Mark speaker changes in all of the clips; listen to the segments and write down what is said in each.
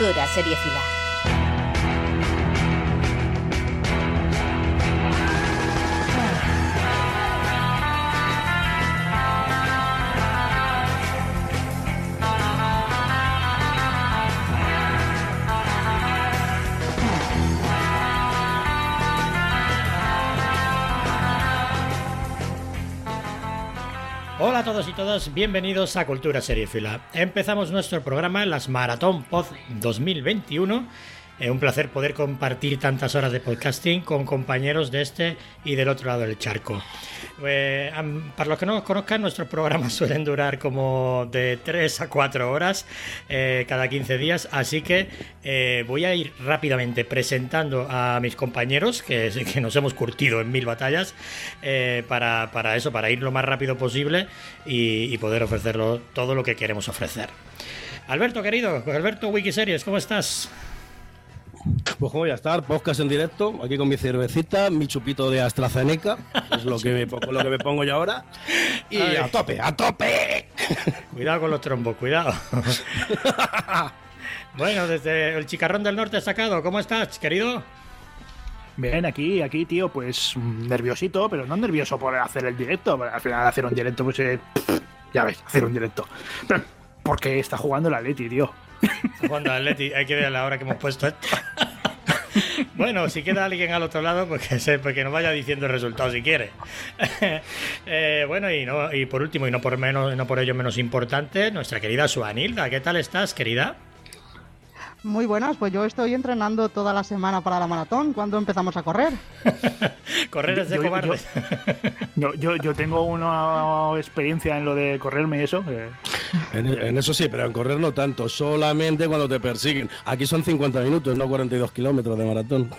Speaker 1: Cultura Seriefila.
Speaker 2: Todos y todas, bienvenidos a Cultura Seriefila. Empezamos nuestro programa, las Maratón Pod 2021. Eh, un placer poder compartir tantas horas de podcasting con compañeros de este y del otro lado del charco. Eh, para los que no nos conozcan, nuestros programas suelen durar como de 3 a 4 horas eh, cada 15 días, así que eh, voy a ir rápidamente presentando a mis compañeros, que, nos hemos curtido en mil batallas, para, para eso, para ir lo más rápido posible y, y poder ofrecerlo todo lo que queremos ofrecer. Alberto, querido, Alberto Wikiseries, ¿cómo estás?
Speaker 3: Pues como voy a estar, podcast en directo, aquí con mi cervecita, mi chupito de AstraZeneca, es lo que me, pongo- lo que me pongo yo ahora. Y
Speaker 2: Ay.
Speaker 3: a tope, a tope.
Speaker 2: Cuidado con los trombos, cuidado. bueno, desde el Chicarrón del Norte sacado, ¿cómo estás, querido?
Speaker 4: Bien, aquí, aquí, tío, pues mm, nerviosito, pero no nervioso por hacer el directo. Al final hacer un directo, pues eh, ya ves, hacer un directo. Pero porque está jugando la Leti, tío.
Speaker 2: Hay que ver la hora que hemos puesto esto. Bueno, si queda alguien al otro lado, pues que, se, pues que nos vaya diciendo el resultado si quiere. Eh, bueno, y, no, y por último, y no por, menos, no por ello menos importante, nuestra querida Suanilda. ¿Qué tal estás, querida?
Speaker 5: Muy buenas, pues yo estoy entrenando toda la semana para la maratón. ¿Cuándo empezamos a correr?
Speaker 2: Correr es de
Speaker 4: Yo- yo-
Speaker 2: cobardes.
Speaker 4: Yo, yo, yo tengo una experiencia en lo de correrme y eso.
Speaker 3: En, en eso sí, pero en correr no tanto, solamente cuando te persiguen. Aquí son 50 minutos, no 42 kilómetros de maratón.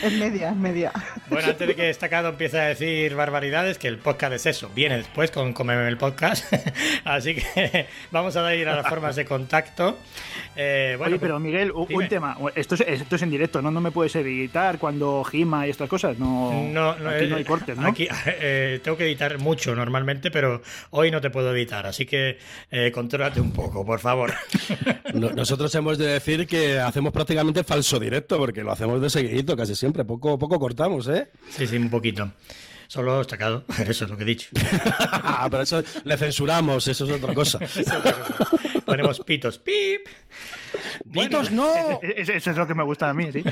Speaker 5: Es media, es media.
Speaker 2: Bueno, antes de que destacado empiece a decir barbaridades, que el podcast es eso, viene después con Comeme el podcast. Así que vamos a ir a las formas de contacto. Eh, bueno,
Speaker 4: Oye, pero Miguel,
Speaker 2: dime.
Speaker 4: un tema. Esto es, esto es en directo, ¿no? No me puedes editar cuando gima y estas cosas. No,
Speaker 2: No, no,
Speaker 4: aquí no
Speaker 2: eh,
Speaker 4: hay cortes, ¿no?
Speaker 2: Aquí eh, tengo que editar mucho normalmente, pero hoy no te puedo editar, así que eh, contrólate un poco, por favor.
Speaker 3: No- Nosotros hemos de decir que hacemos prácticamente falso directo, porque lo hacemos de seguidito casi siempre, poco, poco cortamos, ¿eh?
Speaker 2: Sí, sí, un poquito. Solo destacado, eso es lo que he dicho.
Speaker 3: pero eso le censuramos, eso es otra cosa.
Speaker 2: Es. Ponemos pitos, pip. Bueno,
Speaker 3: ¡Pitos no!
Speaker 4: E- e- Eso es lo que me gusta a mí, sí.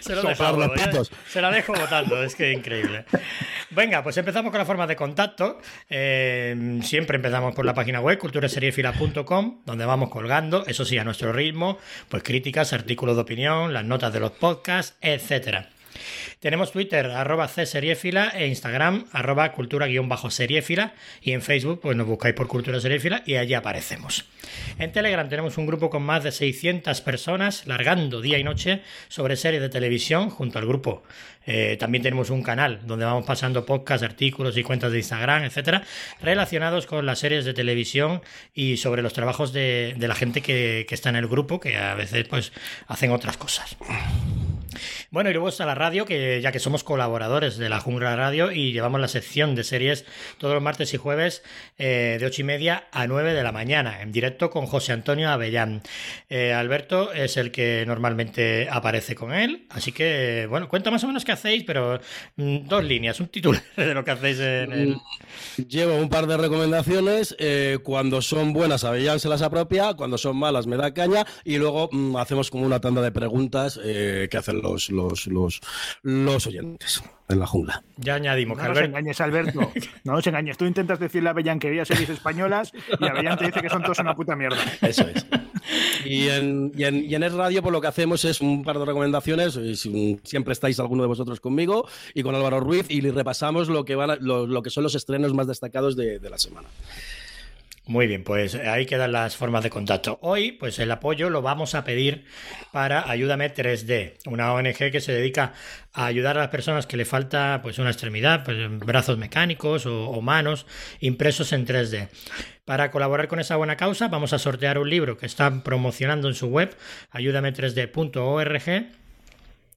Speaker 2: Se lo dejo,
Speaker 3: pitos.
Speaker 2: se la dejo votando, es que increíble. Venga, pues empezamos con la forma de contacto. Eh, siempre empezamos por la página web culturaseriefila.com, donde vamos colgando, eso sí, a nuestro ritmo, pues críticas, artículos de opinión, las notas de los podcasts, etcétera. Tenemos Twitter, arroba cseriefila, e Instagram, arroba cultura-seriefila, y en Facebook, pues nos buscáis por Cultura Seriefila y allí aparecemos. En Telegram tenemos un grupo con más de 600 personas, largando día y noche sobre series de televisión junto al grupo. Eh, también tenemos un canal donde vamos pasando podcasts, artículos y cuentas de Instagram, etcétera, relacionados con las series de televisión y sobre los trabajos de, la gente que, que está en el grupo, que a veces pues hacen otras cosas. Bueno, y luego está la radio, que ya que somos colaboradores de la Jungla Radio y llevamos la sección de series todos los martes y jueves eh, de ocho y media a 9 de la mañana, en directo con José Antonio Avellán. Eh, Alberto es el que normalmente aparece con él, así que, bueno, cuenta más o menos qué hacéis, pero mm, dos líneas, un titular de lo que hacéis en el...
Speaker 3: Llevo un par de recomendaciones. eh, cuando son buenas, Avellán se las apropia. Cuando son malas, me da caña. Y luego mm, hacemos como una tanda de preguntas eh, que hacen los, los, los, los oyentes en la jungla.
Speaker 2: Ya añadimos
Speaker 4: No nos engañes, Alberto. No nos engañes. Tú intentas decirle a Bellán que veía series españolas y Avellán te dice que son todos una puta mierda.
Speaker 3: Eso es. Y en, y, en, y en Es Radio, pues lo que hacemos es un par de recomendaciones. y si- siempre estáis alguno de vosotros conmigo y con Álvaro Ruiz y repasamos lo que, van a- lo, lo que son los estrenos más destacados de, de la semana.
Speaker 2: Muy bien, pues ahí quedan las formas de contacto. Hoy, pues el apoyo lo vamos a pedir para Ayúdame 3D, una ONG que se dedica a ayudar a las personas que le falta pues una extremidad, pues brazos mecánicos o, o manos impresos en 3D. Para colaborar con esa buena causa, vamos a sortear un libro que están promocionando en su web, ayúdame3d.org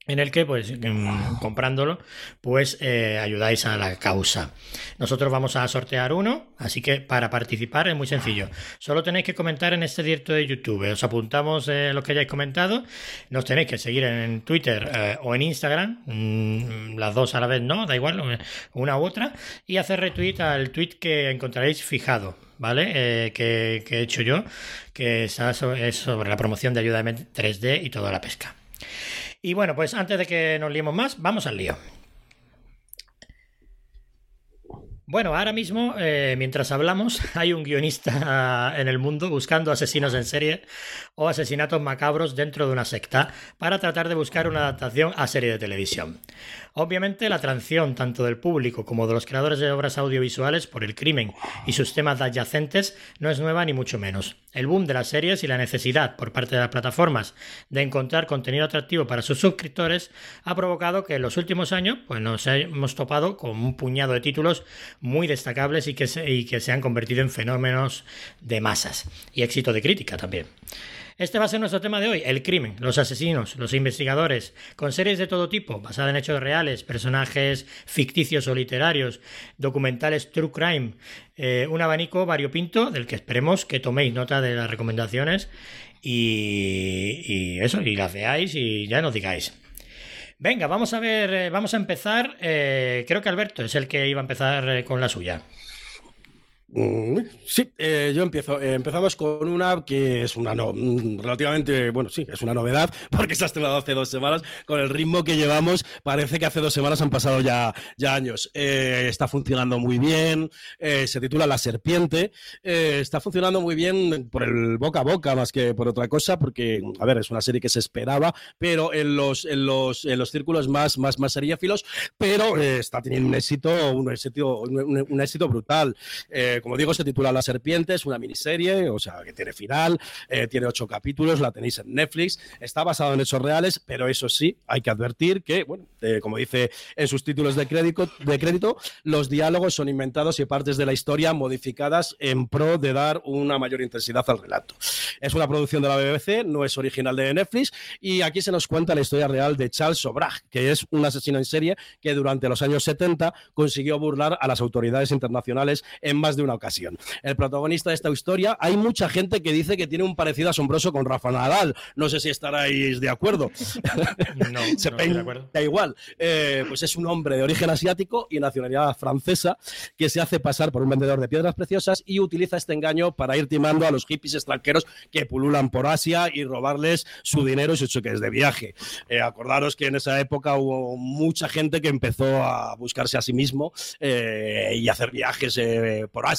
Speaker 2: en el que, pues, mm, comprándolo, pues eh, ayudáis a la causa. Nosotros vamos a sortear uno, así que para participar es muy sencillo. Solo tenéis que comentar en este directo de YouTube. Os apuntamos eh, lo que hayáis comentado. Nos tenéis que seguir en Twitter eh, o en Instagram. Mm, las dos a la vez no, da igual, una u otra. Y hacer retweet al tweet que encontraréis fijado. ¿Vale? que, que, he hecho yo, que es sobre la promoción de ayuda 3D y toda la pesca. Y bueno, pues antes de que nos liemos más, vamos al lío. Bueno, ahora mismo, eh, mientras hablamos, hay un guionista en el mundo buscando asesinos en serie o asesinatos macabros dentro de una secta para tratar de buscar una adaptación a serie de televisión. Obviamente, la atracción tanto del público como de los creadores de obras audiovisuales por el crimen y sus temas adyacentes no es nueva ni mucho menos. El boom de las series y la necesidad por parte de las plataformas de encontrar contenido atractivo para sus suscriptores ha provocado que en los últimos años pues, nos hemos topado con un puñado de títulos muy destacables y que se, y que se han convertido en fenómenos de masas y éxito de crítica también. Este va a ser nuestro tema de hoy, el crimen, los asesinos, los investigadores, con series de todo tipo, basadas en hechos reales, personajes ficticios o literarios, documentales true crime, eh, un abanico variopinto del que esperemos que toméis nota de las recomendaciones y, eso, y las veáis y ya nos digáis. Venga, vamos a ver, eh, vamos a empezar. Eh, creo que Alberto es el que iba a empezar con la suya.
Speaker 3: Mm, sí, eh, yo empiezo. Eh, empezamos con una que es una no, mm, relativamente, bueno, sí, es una novedad, porque se ha estrenado hace dos semanas. Con el ritmo que llevamos, parece que hace dos semanas han pasado ya, ya años. Eh, está funcionando muy bien, se titula La Serpiente. está funcionando muy bien por el boca a boca más que por otra cosa, porque, a ver, es una serie que se esperaba, pero en los, en los, en los círculos más, más, más pero está teniendo un éxito, un éxito, un éxito brutal como digo, se titula La Serpiente, es una miniserie, o sea, que tiene final, eh, tiene ocho capítulos, la tenéis en Netflix, está basado en hechos reales, pero eso sí, hay que advertir que, bueno, eh, como dice en sus títulos de crédito, de crédito, los diálogos son inventados y partes de la historia modificadas en pro de dar una mayor intensidad al relato. Es una producción de la BBC, no es original de Netflix, y aquí se nos cuenta la historia real de Charles Sobrag, que es un asesino en serie que durante los años 70 consiguió burlar a las autoridades internacionales en más de una ocasión. El protagonista de esta historia, hay mucha gente que dice que tiene un parecido asombroso con Rafa Nadal. No sé si estaréis de acuerdo.
Speaker 2: no, Se no de acuerdo.
Speaker 3: Da igual. Eh, pues es un hombre de origen asiático y nacionalidad francesa que se hace pasar por un vendedor de piedras preciosas y utiliza este engaño para ir timando a los hippies extranjeros que pululan por Asia y robarles su dinero y sus cheques de viaje. Eh, acordaros que en esa época hubo mucha gente que empezó a buscarse a sí mismo eh, y hacer viajes por Asia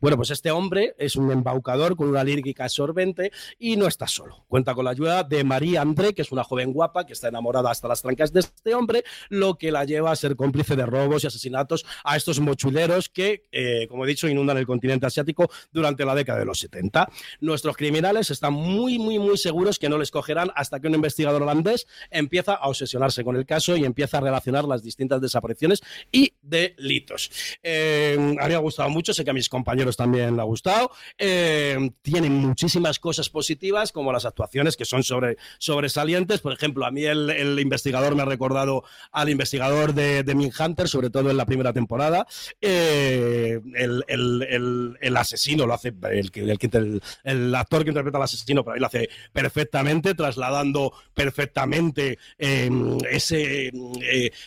Speaker 3: bueno, pues este hombre es un embaucador con una lírica absorbente y no está solo. Cuenta con la ayuda de María André, que es una joven guapa que está enamorada hasta las trancas de este hombre, lo que la lleva a ser cómplice de robos y asesinatos a estos mochuleros que, eh, como he dicho, inundan el continente asiático durante la década de los 70. Nuestros criminales están muy, muy, muy seguros que no les cogerán hasta que un investigador holandés empieza a obsesionarse con el caso y empieza a relacionar las distintas desapariciones y delitos. Eh, a mí me ha gustado mucho, sé que a mis compañeros también le ha gustado. Eh, tiene muchísimas cosas positivas, como las actuaciones que son sobre, sobresalientes. Por ejemplo, a mí el, investigador me ha recordado al investigador de, de Min Hunter, sobre todo en la primera temporada. Eh, el, asesino lo hace, el, actor que interpreta al asesino, pero ahí lo hace perfectamente, trasladando perfectamente eh, ese,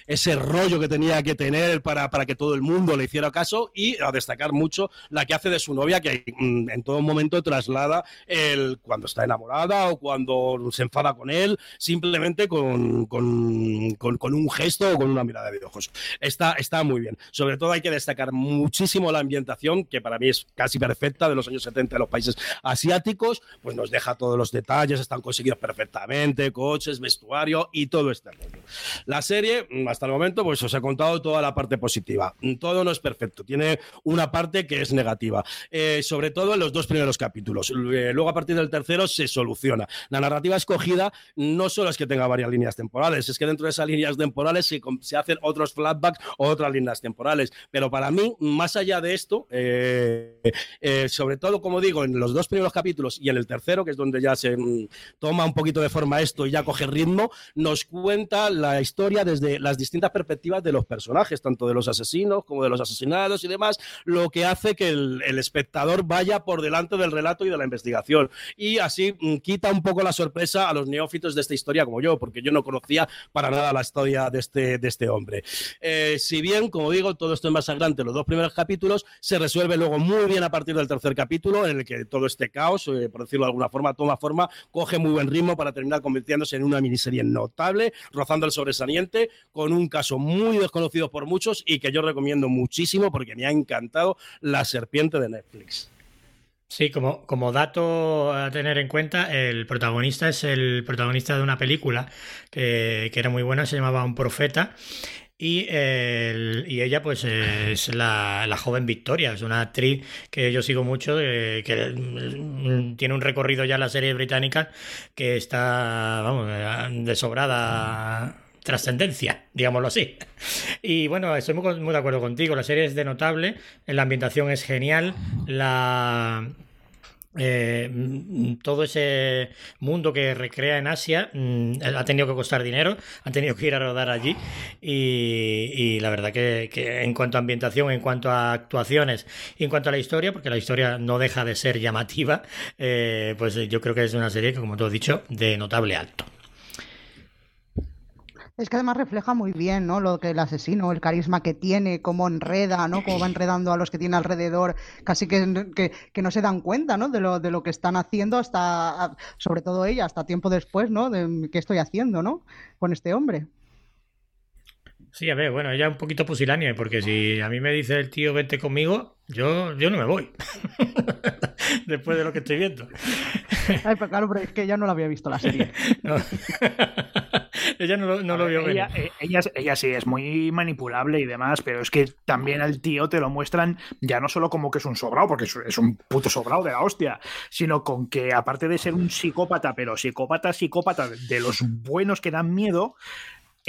Speaker 3: ese rollo que tenía que tener para, para que todo el mundo le hiciera caso y a destacar mucho la que hace de su novia, que mm, en todo momento traslada el cuando está enamorada o cuando se enfada con él, simplemente con, con, un gesto o con una mirada de ojos. Está, está muy bien. Sobre todo hay que destacar muchísimo la ambientación, que para mí es casi perfecta de los años 70 de los países asiáticos, pues nos deja todos los detalles, están conseguidos perfectamente, coches, vestuario y todo este rollo. La serie, mm, hasta el momento, pues os he contado toda la parte positiva. Mm, todo no es perfecto, tiene una parte que es negativa, eh, sobre todo en los dos primeros capítulos. Eh, luego, a partir del tercero, se soluciona. La narrativa escogida no solo es que tenga varias líneas temporales, es que dentro de esas líneas temporales se, hacen otros flashbacks o otras líneas temporales. Pero para mí, más allá de esto, eh, sobre todo, como digo, en los dos primeros capítulos y en el tercero, que es donde ya se mm, toma un poquito de forma esto y ya coge ritmo, nos cuenta la historia desde las distintas perspectivas de los personajes, tanto de los asesinos como de los asesinados y demás, lo que hace que el, espectador vaya por delante del relato y de la investigación. Y así mm, quita un poco la sorpresa a los neófitos de esta historia como yo, porque yo no conocía para nada la historia de este, de este hombre. Eh, si bien, como digo, todo esto es más sangrante, los dos primeros capítulos, se resuelve luego muy bien a partir del tercer capítulo, en el que todo este caos, eh, por decirlo de alguna forma, toma forma, coge muy buen ritmo para terminar convirtiéndose en una miniserie notable, rozando el sobresaliente, con un caso muy desconocido por muchos y que yo recomiendo muchísimo porque me ha encantado La Serpiente de Netflix.
Speaker 2: Sí, como, como dato a tener en cuenta, el protagonista es el protagonista de una película que, que era muy buena, se llamaba Un Profeta. Y, y, ella, pues, es la, la, joven Victoria, es una actriz que yo sigo mucho, que mm, tiene un recorrido ya en la serie británica que está, vamos, de sobrada trascendencia, digámoslo así. Y bueno, estoy muy, muy de acuerdo contigo, la serie es de notable, la ambientación es genial, la eh, mm, todo ese mundo que recrea en Asia mm, ha tenido que costar dinero, han tenido que ir a rodar allí y, la verdad que, en cuanto a ambientación, en cuanto a actuaciones y en cuanto a la historia, porque la historia no deja de ser llamativa, eh, pues yo creo que es una serie que, como tú has dicho, de notable alto.
Speaker 5: Es que además refleja muy bien, ¿no? Lo que el asesino, el carisma que tiene, cómo enreda, ¿no? Cómo va enredando a los que tiene alrededor, casi que, que, no se dan cuenta, ¿no? De lo, de lo que están haciendo hasta, sobre todo ella, hasta tiempo después, ¿no? De qué estoy haciendo, ¿no? Con este hombre.
Speaker 2: Sí, a ver, bueno, ella es un poquito pusilánea, porque si a mí me dice el tío vete conmigo, yo, yo no me voy. Después de lo que estoy viendo.
Speaker 5: Ay, pero claro, pero es que ella no la había visto la serie.
Speaker 2: ella no, lo, vio
Speaker 4: ella, eh, ella, ella, sí es muy manipulable y demás, pero es que también al tío te lo muestran ya no solo como que es un sobrado, porque es un puto sobrado de la hostia, sino con que aparte de ser un psicópata, pero psicópata, psicópata de los buenos que dan miedo,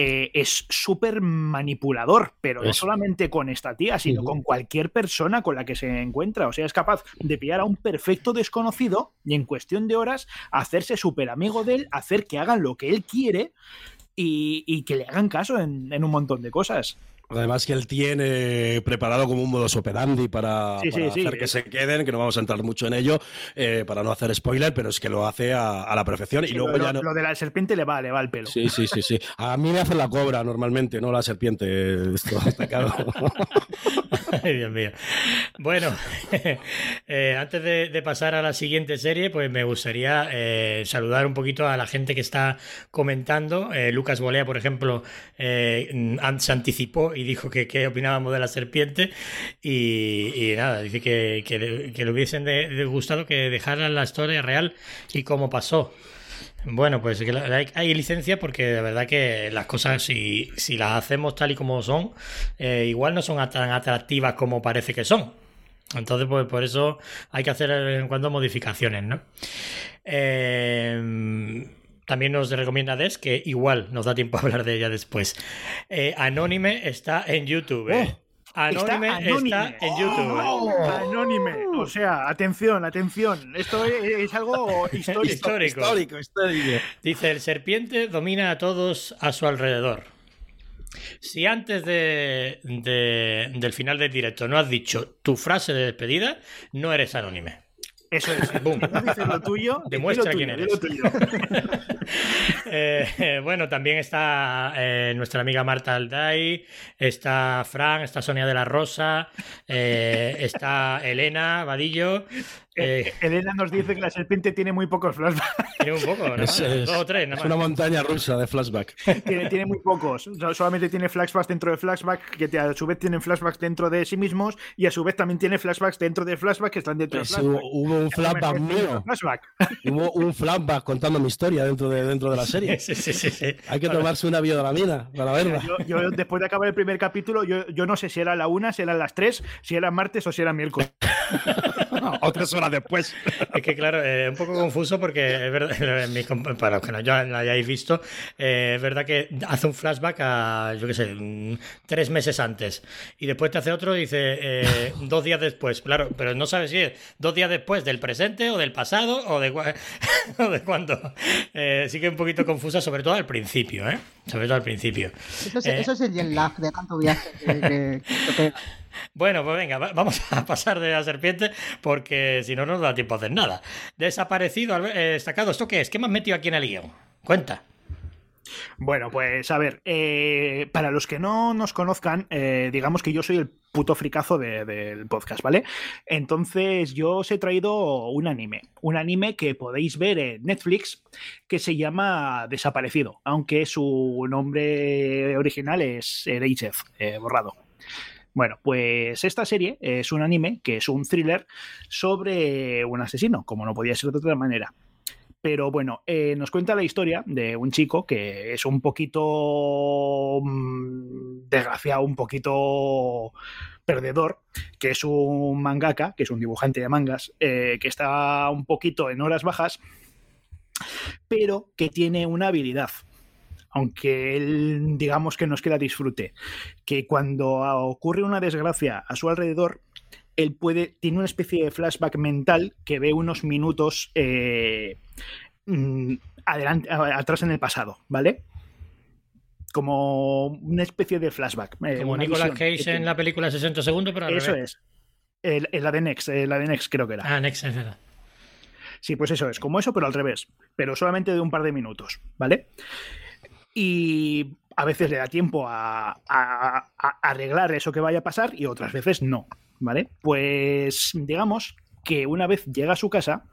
Speaker 4: eh, es súper manipulador, pero no solamente con esta tía, sino con cualquier persona con la que se encuentra. O sea, es capaz de pillar a un perfecto desconocido y en cuestión de horas hacerse súper amigo de él, hacer que hagan lo que él quiere y, que le hagan caso en un montón de cosas.
Speaker 3: Además que él tiene preparado como un modus operandi para, hacer que se queden, que no vamos a entrar mucho en ello, eh, para no hacer spoiler, pero es que lo hace a, la perfección. y luego
Speaker 4: lo,
Speaker 3: ya
Speaker 4: lo de la serpiente le va, le va el pelo.
Speaker 3: Sí, sí, sí, sí. A mí me hace la cobra normalmente, no la serpiente. Esto está claro.
Speaker 2: Ay, Dios mío. Bueno, eh, antes de, pasar a la siguiente serie, pues me gustaría eh, saludar un poquito a la gente que está comentando. Lucas Bolea, por ejemplo, se anticipó y dijo que opinábamos de la serpiente y, nada, dice que, que, le hubiesen gustado que dejaran la historia real y cómo pasó. Bueno, pues hay, licencia porque de verdad que las cosas, si, si las hacemos tal y como son, eh, igual no son tan atractivas como parece que son. Entonces, pues por eso hay que hacer de vez en cuando modificaciones, ¿no? Eh, también nos recomienda Des, que igual nos da tiempo a hablar de ella después. Eh, Anónime está en YouTube. ¿eh? Oh, Anónime está, en YouTube.
Speaker 4: Oh, anónime. O sea, atención, atención. Esto es, algo histórico.
Speaker 2: histórico. histórico. Dice, el serpiente domina a todos a su alrededor. Si antes de, del final del directo no has dicho tu frase de despedida, no eres anónime.
Speaker 4: Eso es. Boom. dices lo tuyo,
Speaker 2: demuestra quién eres. Eh, bueno, también está eh, nuestra amiga Marta Alday, está Fran, está Sonia de la Rosa, eh, está Elena Vadillo. Eh,
Speaker 4: Elena nos dice que la serpiente tiene muy pocos flashbacks.
Speaker 2: tiene un poco, ¿no?
Speaker 3: Es, es-
Speaker 2: Dos o tres, nada
Speaker 3: es una montaña rusa de flashback.
Speaker 4: tiene, tiene muy pocos. O sea, solamente tiene flashbacks dentro de flashbacks que a su vez tienen flashbacks dentro de sí mismos y a su vez también tiene flashbacks dentro de flashbacks que están dentro
Speaker 3: Pues
Speaker 4: de flashbacks.
Speaker 3: hubo un flashback mío.
Speaker 4: Flashback.
Speaker 3: Hubo un flashback contando mi historia dentro de, dentro de la serie.
Speaker 2: Sí, sí, sí, sí.
Speaker 3: Hay que tomarse una biodomina para verla.
Speaker 4: Yo, yo, después de acabar el primer capítulo, yo, yo no sé si era la una, si eran las tres, si era martes o si era miércoles.
Speaker 3: o tres horas después.
Speaker 2: Es que claro, es un poco confuso porque es verdad, para los que no ya la hayáis visto, eh, es verdad que hace un flashback a, yo qué sé, mm, tres meses antes. Y después te hace otro y dice eh, dos días después. Claro, pero no sabes si es dos días después del presente o del pasado o de, o de cuándo. Eh, sí que es un poquito confusa, sobre todo al principio, ¿eh? Sobre todo al principio.
Speaker 5: Eso es,
Speaker 2: Eh,
Speaker 5: eso es el lag de tanto viaje que, que-.
Speaker 2: Bueno, pues venga, va- vamos a pasar de la serpiente porque si no, no nos da tiempo a hacer nada. Desaparecido, eh, destacado, ¿esto qué es? ¿Qué me has metido aquí en el guion? Cuenta.
Speaker 4: Bueno, pues a ver, eh, para los que no nos conozcan, eh, digamos que yo soy el puto fricazo de- del podcast, ¿vale? Entonces yo os he traído un anime, un anime que podéis ver en Netflix que se llama Desaparecido, aunque su nombre original es eh, borrado. Bueno, pues esta serie es un anime que es un thriller sobre un asesino, como no podía ser de otra manera. Pero bueno, eh, nos cuenta la historia de un chico que es un poquito mm, desgraciado, un poquito perdedor, que es un mangaka, que es un dibujante de mangas, eh, que está un poquito en horas bajas, pero que tiene una habilidad. Aunque él, digamos que no es que la disfrute, que cuando ocurre una desgracia a su alrededor, él puede, tiene una especie de flashback mental que ve unos minutos eh, mm, adelante, atrás en el pasado, ¿vale? Como una especie de flashback. eh,
Speaker 2: Como Nicolas Cage
Speaker 4: tiene.
Speaker 2: en la película 60 segundos, pero al
Speaker 4: Eso
Speaker 2: revés.
Speaker 4: es. El, el- la de Next, la de Next creo que era.
Speaker 2: Ah, Next, es verdad.
Speaker 4: Sí, pues eso es, como eso, pero al revés. Pero solamente de un par de minutos, ¿vale? Y a veces le da tiempo a, a- arreglar eso que vaya a pasar y otras veces no, ¿vale? Pues digamos que una vez llega a su casa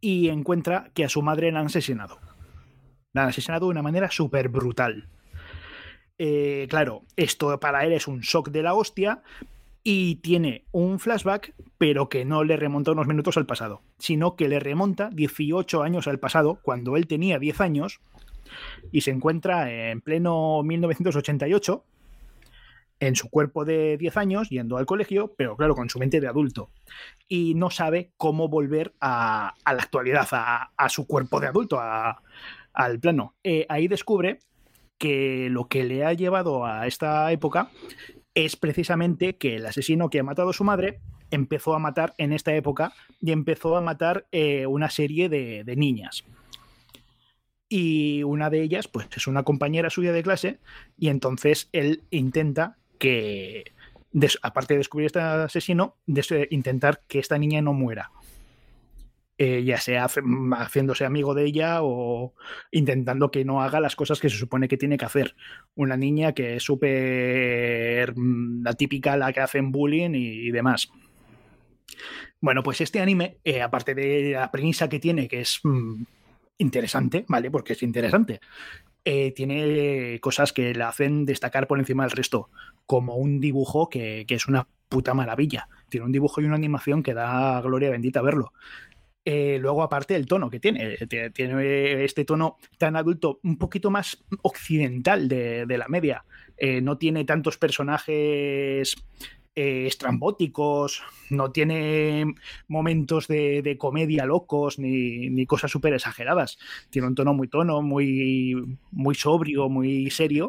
Speaker 4: y encuentra que a su madre la han asesinado. La han asesinado de una manera súper brutal. Eh, claro, esto para él es un shock de la hostia y tiene un flashback, pero que no le remonta unos minutos al pasado, sino que le remonta 18 años al pasado, cuando él tenía 10 años, y se encuentra en pleno 1988, en su cuerpo de 10 años, yendo al colegio, pero claro, con su mente de adulto, y no sabe cómo volver a, la actualidad, a, su cuerpo de adulto, al plano. Eh, ahí descubre que lo que le ha llevado a esta época es precisamente que el asesino que ha matado a su madre empezó a matar en esta época y empezó a matar eh, una serie de niñas. Y una de ellas, pues, es una compañera suya de clase, y entonces él intenta que, aparte de descubrir este asesino, des- intentar que esta niña no muera. Eh, ya sea haciéndose amigo de ella o intentando que no haga las cosas que se supone que tiene que hacer una niña que es súper mm, la típica, la que hacen bullying y, y demás. Bueno, pues este anime, eh, aparte de la premisa que tiene, que es mm, interesante, ¿vale? Porque es interesante, eh, tiene cosas que la hacen destacar por encima del resto, como un dibujo que, que es una puta maravilla. Tiene un dibujo y una animación que da gloria bendita verlo. Eh, luego, aparte, el tono que tiene. eh, Tiene, este tono tan adulto, un poquito más occidental de, de la media. No tiene tantos personajes eh, estrambóticos, no tiene momentos de, comedia locos ni, ni cosas súper exageradas. Tiene un tono muy tono, muy, muy sobrio, muy serio.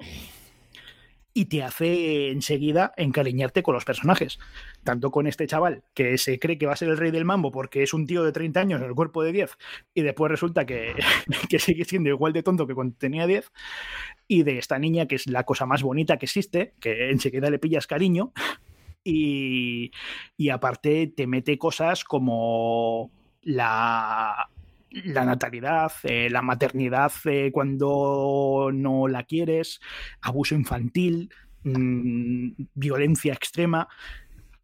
Speaker 4: Y te hace enseguida encariñarte con los personajes. Tanto con este chaval que se cree que va a ser el rey del mambo porque es un tío de 30 años en el cuerpo de 10 y después resulta que, que sigue siendo igual de tonto que cuando tenía 10. Y de esta niña que es la cosa más bonita que existe, que enseguida le pillas cariño. Y, aparte te mete cosas como la, la natalidad, eh, la maternidad eh, cuando no la quieres, abuso infantil, mm, violencia extrema.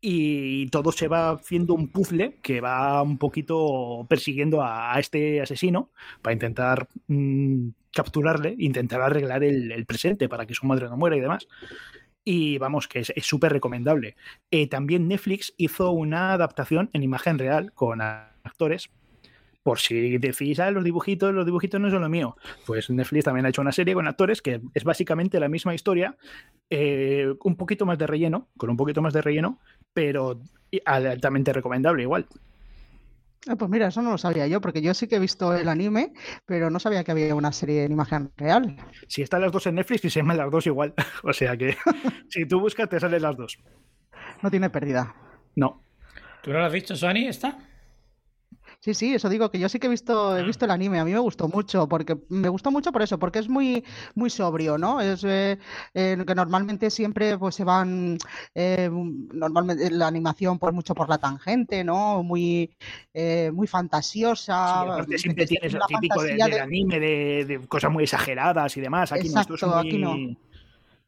Speaker 4: y todo se va haciendo un puzzle que va un poquito persiguiendo a, este asesino para intentar mm, capturarle, intentar arreglar el presente para que su madre no muera y demás. Y vamos, que es súper recomendable. Eh, también Netflix hizo una adaptación en imagen real con actores. Por si decís, ah, los dibujitos, los dibujitos no son lo mío. Pues Netflix también ha hecho una serie con actores que es básicamente la misma historia, eh, un poquito más de relleno, con un poquito más de relleno, pero altamente recomendable igual.
Speaker 5: Ah, pues mira, eso no lo sabía yo, porque yo sí que he visto el anime, pero no sabía que había una serie en imagen real.
Speaker 4: Si están las dos en Netflix, y se llaman las dos igual. o sea que si tú buscas, te salen las dos.
Speaker 5: No tiene pérdida.
Speaker 4: No.
Speaker 2: ¿Tú no lo has visto, Sony? ¿Esta?
Speaker 5: Sí, sí, eso digo que yo sí que he visto, he visto el anime, a mí me gustó mucho, porque me gustó mucho por eso, porque es muy, muy sobrio, ¿no? Es eh, eh, que normalmente siempre pues se van, eh, normalmente la animación pues mucho por la tangente, ¿no? Muy, muy
Speaker 4: Sí,
Speaker 5: fantasiosa.
Speaker 4: aparte siempre tienes lo típico de- del
Speaker 5: de-
Speaker 4: anime, de, de cosas muy exageradas y demás. Aquí no, esto es
Speaker 5: Exacto,
Speaker 4: muy...
Speaker 5: aquí no.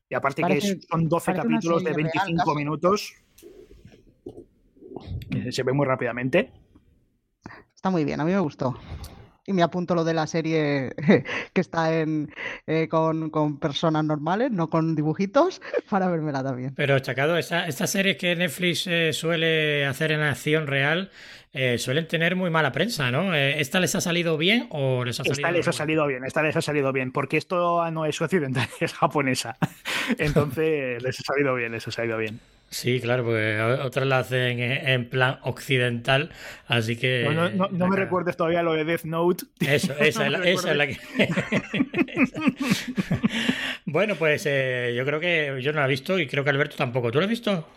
Speaker 4: Y aparte que
Speaker 5: Parece-
Speaker 4: son 12
Speaker 5: parece una
Speaker 4: capítulos de
Speaker 5: serie real,
Speaker 4: 25
Speaker 5: casi.
Speaker 4: minutos. que Se ve muy rápidamente.
Speaker 5: Está muy bien, a mí me gustó. Y me apunto lo de la serie que está en, eh, con, con personas normales, no con dibujitos, para vérmela también.
Speaker 2: Pero, Chacado, esa- estas series que Netflix eh, suele hacer en acción real eh, suelen tener muy mala prensa, ¿no? Eh, ¿Esta les ha salido bien o les ha salido
Speaker 4: Esta les ha
Speaker 2: regular?
Speaker 4: salido bien, esta les ha salido bien, porque esto no es occidental, es japonesa. Entonces les ha salido bien, les ha salido bien.
Speaker 2: Sí, claro, porque otras la hacen en plan occidental, así que...
Speaker 4: No, no-
Speaker 2: la
Speaker 4: me recuerdes todavía lo de Death Note.
Speaker 2: Eso, esa, es la, esa es la que... bueno, pues eh, yo creo que yo no la he visto y creo que Alberto tampoco. ¿Tú lo has visto?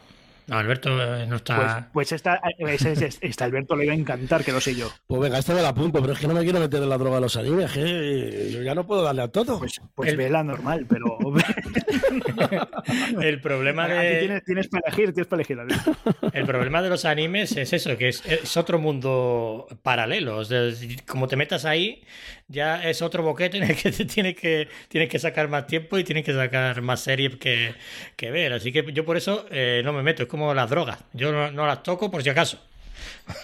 Speaker 2: No, Alberto eh, no
Speaker 4: Pues,
Speaker 2: está...
Speaker 4: pues esta, ese- ese- esta Alberto le iba a encantar, que lo sé yo.
Speaker 3: Pues venga, esta me la apunto, pero es que no me quiero meter en la droga de los animes, que yo ya no puedo darle a todo.
Speaker 4: Pues, pues
Speaker 2: El-
Speaker 4: vela normal, pero.
Speaker 2: El problema
Speaker 4: Aquí
Speaker 2: de...
Speaker 4: tienes, tienes para elegir, tienes para elegir. Alberto.
Speaker 2: El problema de los animes es eso, que es, es otro mundo paralelo. O sea, como te metas ahí, ya es otro boquete en el que te tienes que, tienes que sacar más tiempo y tienes que sacar más series que, que ver. Así que yo por eso eh, no me meto, es como las drogas. Yo no, no las toco por si acaso.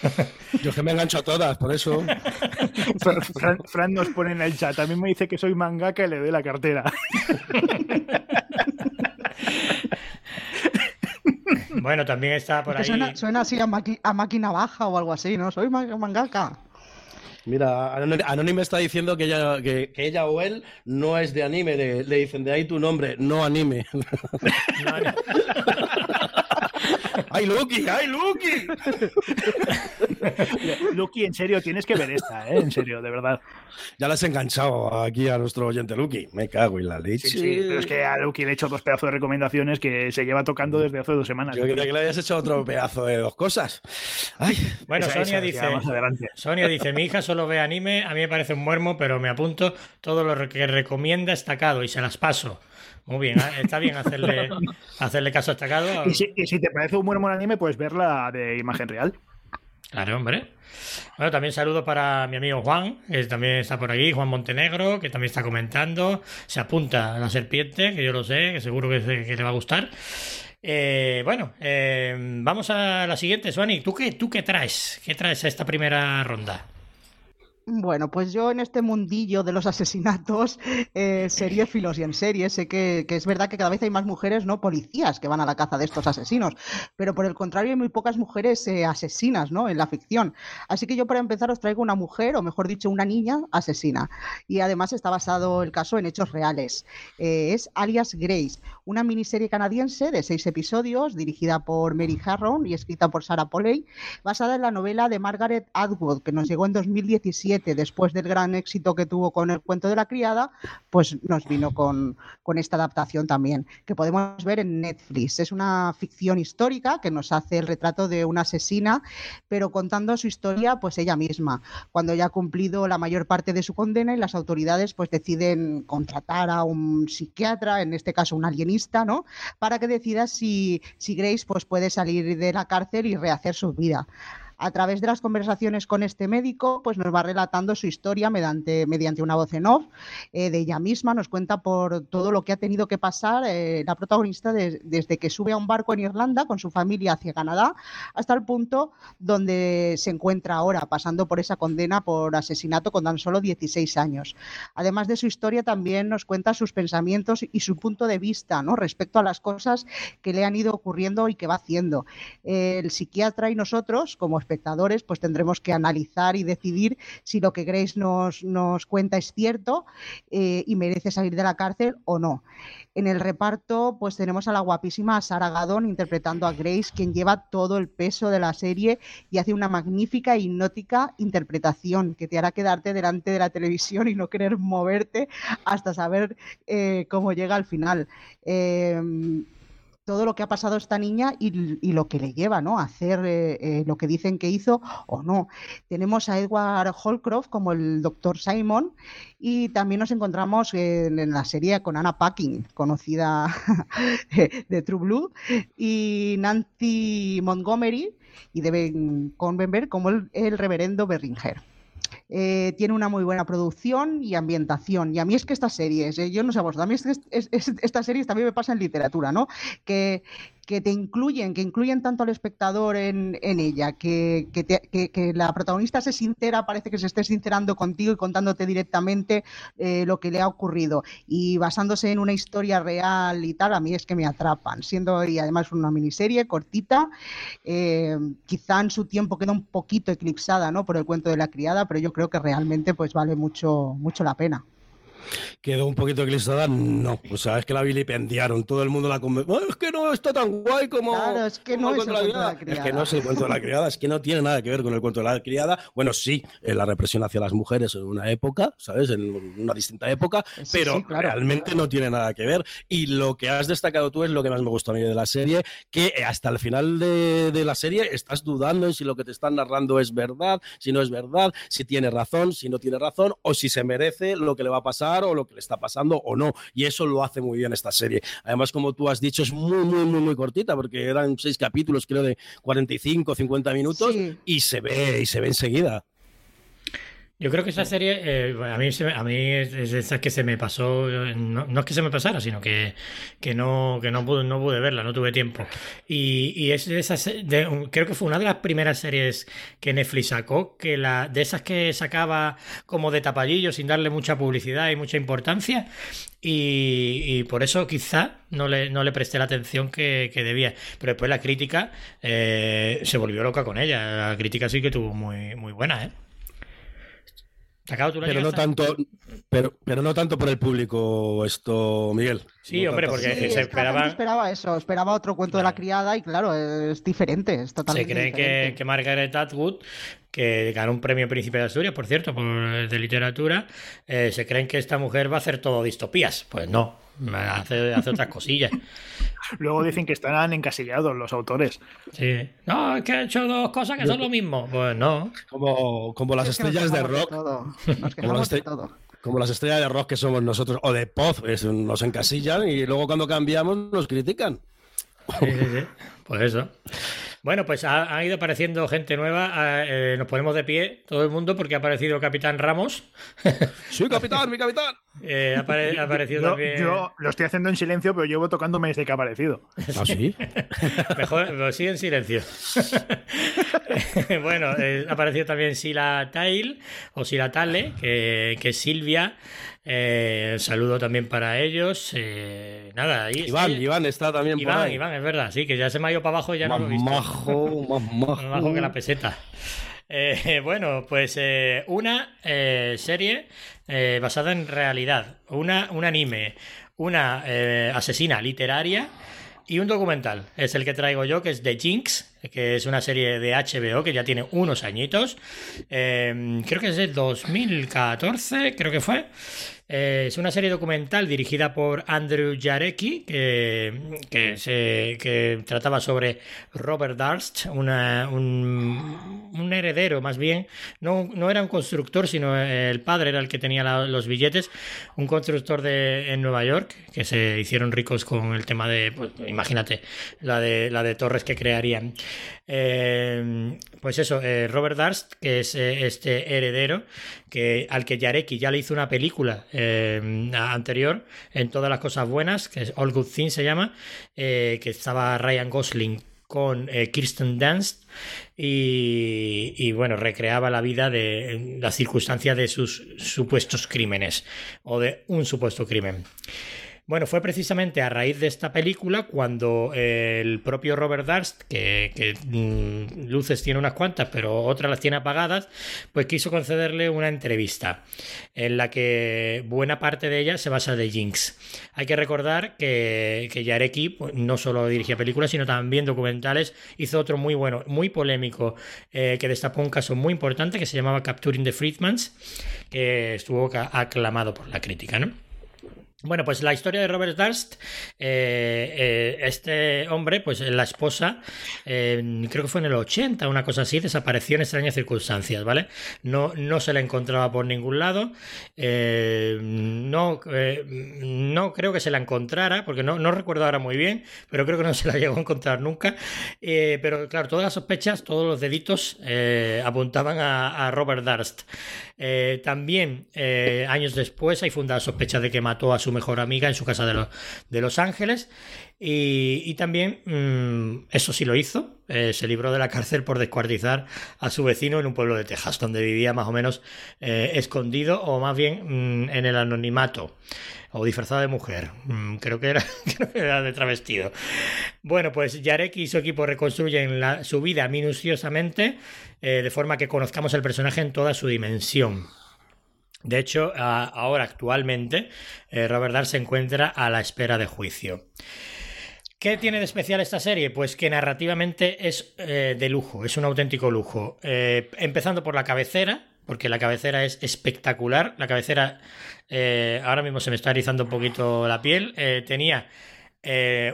Speaker 3: Yo es que me engancho a todas, por eso.
Speaker 4: Fran, Fran- nos pone en el chat. A mí me dice que soy mangaka y le doy la cartera.
Speaker 2: Bueno, también está por ahí.
Speaker 5: suena, suena así a, maqui- a máquina baja o algo así, ¿no? Soy ma- mangaka.
Speaker 3: Mira, Anónimo está diciendo que ella, que, que ella o él no es de anime, le, dicen de ahí tu nombre, no anime. ¡Ay, Lucky! ¡Ay, Lucky!
Speaker 4: Lucky, en serio, tienes que ver esta, ¿eh? En serio, de verdad.
Speaker 3: Ya la has enganchado aquí a nuestro oyente Lucky. Me cago en la leche.
Speaker 4: Sí, sí, pero es que a Lucky le he hecho dos pedazos de recomendaciones que se lleva tocando desde hace dos semanas.
Speaker 3: Yo quería que le hayas hecho otro pedazo de dos cosas. Ay,
Speaker 2: Bueno,
Speaker 4: Esa-
Speaker 2: Sonia
Speaker 4: esa,
Speaker 2: dice.
Speaker 4: ya, más adelante.
Speaker 2: Sonia dice, mi hija solo ve anime, a mí me parece un muermo, pero me apunto todo lo que recomienda Estacado y se las paso. Muy bien, ¿eh? está bien hacerle, hacerle caso a Estacado.
Speaker 4: Y si, y si te parece un buen buen anime, puedes verla de imagen real.
Speaker 2: Claro, hombre. Bueno, también saludo para mi amigo Juan, que también está por aquí, Juan Montenegro, que también está comentando. Se apunta a la serpiente, que yo lo sé, que seguro que, que le va a gustar. Eh, bueno, eh, vamos a la siguiente, Suani. ¿Tú qué, ¿Tú qué traes? ¿Qué traes a esta primera ronda?
Speaker 5: Bueno, pues yo en este mundillo de los asesinatos, eh, seriéfilos y en serie, sé que, que es verdad que cada vez hay más mujeres, ¿no? Policías que van a la caza de estos asesinos, pero por el contrario hay muy pocas mujeres eh, asesinas, ¿no? En la ficción. Así que yo para empezar os traigo una mujer, o mejor dicho, una niña asesina. Y además está basado el caso en hechos reales. Eh, es Alias Grace, una miniserie canadiense de seis episodios, dirigida por Mary Harron y escrita por Sarah Polley, basada en la novela de Margaret Atwood, que nos llegó en 2017, después del gran éxito que tuvo con el cuento de la criada, pues nos vino con, con esta adaptación también, que podemos ver en Netflix. Es una ficción histórica que nos hace el retrato de una asesina, pero contando su historia, pues ella misma, cuando ya ha cumplido la mayor parte de su condena y las autoridades pues deciden contratar a un psiquiatra, en este caso un alienista, ¿no? Para que decida si, si Grace pues puede salir de la cárcel y rehacer su vida. A través de las conversaciones con este médico, pues nos va relatando su historia mediante, mediante una voz en off eh, de ella misma, nos cuenta por todo lo que ha tenido que pasar eh, la protagonista desde que sube a un barco en Irlanda con su familia hacia Canadá hasta el punto donde se encuentra ahora, pasando por esa condena por asesinato con tan solo 16 años. Además de su historia, también nos cuenta sus pensamientos y su punto de vista ¿no? respecto a las cosas que le han ido ocurriendo y que va haciendo. el psiquiatra y nosotros, como espectadores, pues tendremos que analizar y decidir si lo que Grace nos, nos cuenta es cierto eh, y merece salir de la cárcel o no. En el reparto, pues tenemos a la guapísima Sara Gadon interpretando a Grace, quien lleva todo el peso de la serie y hace una magnífica e hipnótica interpretación que te hará quedarte delante de la televisión y no querer moverte hasta saber eh, cómo llega al final. Em, todo lo que ha pasado esta niña y, lo que le lleva ¿no? a hacer eh, eh, lo que dicen que hizo o no. Tenemos a Edward Holcroft como el doctor Simon y también nos encontramos en, la serie con Anna Packing, conocida de True Blue, y Nancy Montgomery y de Convenber como el reverendo Berringer. Eh, tiene una muy buena producción y ambientación. Y a mí es que estas series, eh, yo no sé a vosotros, a mí es estas series también me pasa en literatura, ¿no? Que, que te incluyen, que incluyen tanto al espectador en, ella, que, que, la protagonista se sincera, parece que se esté sincerando contigo y contándote directamente eh, lo que le ha ocurrido. Y basándose en una historia real y tal, a mí es que me atrapan. Siendo y además una miniserie cortita, eh, quizá en su tiempo queda un poquito eclipsada ¿no? por el cuento de la criada, pero yo creo que realmente pues vale mucho, mucho la pena
Speaker 3: quedó un poquito eclipsada, no. O sea, es que la vilipendiaron, todo el mundo la convenció. es que no está tan guay como.
Speaker 5: Claro, es que no es el cuento de la criada.
Speaker 3: Es que no es el cuento de la criada, es que no tiene nada que ver con el cuento de la criada. Bueno, sí, la represión hacia las mujeres en una época, ¿sabes? En una distinta época, pero realmente no tiene nada que ver. Y lo que has destacado tú es lo que más me gustó a mí de la serie, que hasta el final de, de la serie estás dudando en si lo que te están narrando es verdad, si no es verdad, si tiene razón, si no tiene razón, o si se merece lo que le va a pasar o lo que le está pasando o no. Y eso lo hace muy bien esta serie. Además, como tú has dicho, es muy, muy, muy, muy cortita porque eran seis capítulos, creo, de 45, 50 minutos y se ve, y se ve enseguida.
Speaker 2: Yo creo que esa serie, eh, a mí, a mí es, esa que se me pasó, no, es que se me pasara, sino que, que, no, que no, pude, no pude verla, no tuve tiempo. Y, y es de esas, creo que fue una de las primeras series que Netflix sacó, que la, de esas que sacaba como de tapallillo, sin darle mucha publicidad y mucha importancia. Y, por eso quizá no le, no le presté la atención que, debía. Pero después la crítica eh, se volvió loca con ella. La crítica sí que tuvo muy, muy buena, ¿eh?
Speaker 3: Pero no tanto pero, pero no tanto por el público esto Miguel.
Speaker 2: Sí hombre porque se esperaba
Speaker 5: esperaba eso esperaba otro cuento de la criada y claro es diferente es totalmente
Speaker 2: se cree que, que, Margaret Atwood que ganó un premio Príncipe de Asturias por cierto por, de literatura eh, se creen que esta mujer va a hacer todo distopías. Pues no hace, hace otras cosillas
Speaker 4: Luego dicen que están encasillados los autores.
Speaker 2: Sí. No, es que ha hecho dos cosas que son lo mismo. Pues no.
Speaker 3: Como, como las estrellas de rock. como, las estrellas de rock que somos nosotros, o de pop, nos encasillan y luego cuando cambiamos nos critican.
Speaker 2: Sí, sí, sí. Pues eso. Bueno, pues ha, ido apareciendo gente nueva. Eh, nos ponemos de pie todo el mundo porque ha aparecido Capitán Ramos.
Speaker 3: Sí, capitán, mi capitán.
Speaker 2: Eh, ha, aparecido
Speaker 4: yo,
Speaker 2: también.
Speaker 4: Yo lo estoy haciendo en silencio, pero llevo tocándome desde que ha aparecido.
Speaker 3: ¿Ah, sí?
Speaker 2: Mejor, pues sí, en silencio. bueno, eh, ha aparecido también Sila Tail o Sila Tale, que, que es Silvia. Eh, saludo también para ellos. Eh, nada, ahí
Speaker 3: Iván, Iván está también
Speaker 2: Iván,
Speaker 3: por ahí.
Speaker 2: Iván, es verdad, sí, que ya se me ha ido para abajo y ya
Speaker 3: más
Speaker 2: no lo he visto.
Speaker 3: Majo, más majo.
Speaker 2: Más majo que la peseta. Eh, bueno, pues eh, una eh, serie eh, basada en realidad, una, un anime, una asesina literaria y un documental. Es el que traigo yo, que es The Jinx, que es una serie de HBO que ya tiene unos añitos. creo que es de 2014, creo que fue. Eh, es una serie documental dirigida por Andrew Jarecki, que, se, que trataba sobre Robert Darst, un, un, heredero más bien. No, no, era un constructor, sino el padre era el que tenía los billetes. Un constructor de, en Nueva York, que se hicieron ricos con el tema de, pues, imagínate, la de, la de torres que crearían. Eh, pues eso, eh, Robert Darst, que es este heredero, que, al que Yareki ya le hizo una película eh, anterior en todas las cosas buenas, que es All Good Things se llama, eh, que estaba Ryan Gosling con eh, Kirsten Dunst y, y, bueno, recreaba la vida de las circunstancias de sus supuestos crímenes o de un supuesto crimen. Bueno, fue precisamente a raíz de esta película cuando eh, el propio Robert Darst, que, mm, luces tiene unas cuantas, pero otras las tiene apagadas, pues quiso concederle una entrevista en la que buena parte de ella se basa de Jinx. Hay que recordar que, que Yareki pues, no solo dirigía películas, sino también documentales. Hizo otro muy bueno, muy polémico, eh, que destapó un caso muy importante que se llamaba Capturing the Freedmans, que estuvo aclamado por la crítica, ¿no? Bueno, pues la historia de Robert Darst, eh, eh, este hombre, pues la esposa, eh, creo que fue en el 80, una cosa así, desapareció en extrañas circunstancias, ¿vale? No, no se la encontraba por ningún lado, no, no creo que se la encontrara, porque no, recuerdo ahora muy bien, pero creo que no se la llegó a encontrar nunca. Pero claro, todas las sospechas, todos los deditos apuntaban a, Robert Darst. También, años después, hay fundadas sospechas de que mató a su mejor amiga en su casa de, lo, de Los Ángeles. Y, y también, mmm, eso sí lo hizo, se libró de la cárcel por descuartizar a su vecino en un pueblo de Texas, donde vivía más o menos eh, escondido o más bien mmm, en el anonimato o disfrazado de mujer. Mm, creo, que era, creo que era de travestido. Bueno, pues Yareki y su equipo reconstruyen su vida minuciosamente, eh, de forma que conozcamos el personaje en toda su dimensión. De hecho, ahora actualmente, eh, Robert Dahl se encuentra a la espera de juicio. ¿Qué tiene de especial esta serie? Pues que narrativamente es eh, de lujo, es un auténtico lujo. Eh, empezando por la cabecera, porque la cabecera es espectacular. La cabecera, eh, ahora mismo se me está erizando un poquito la piel. Eh, tenía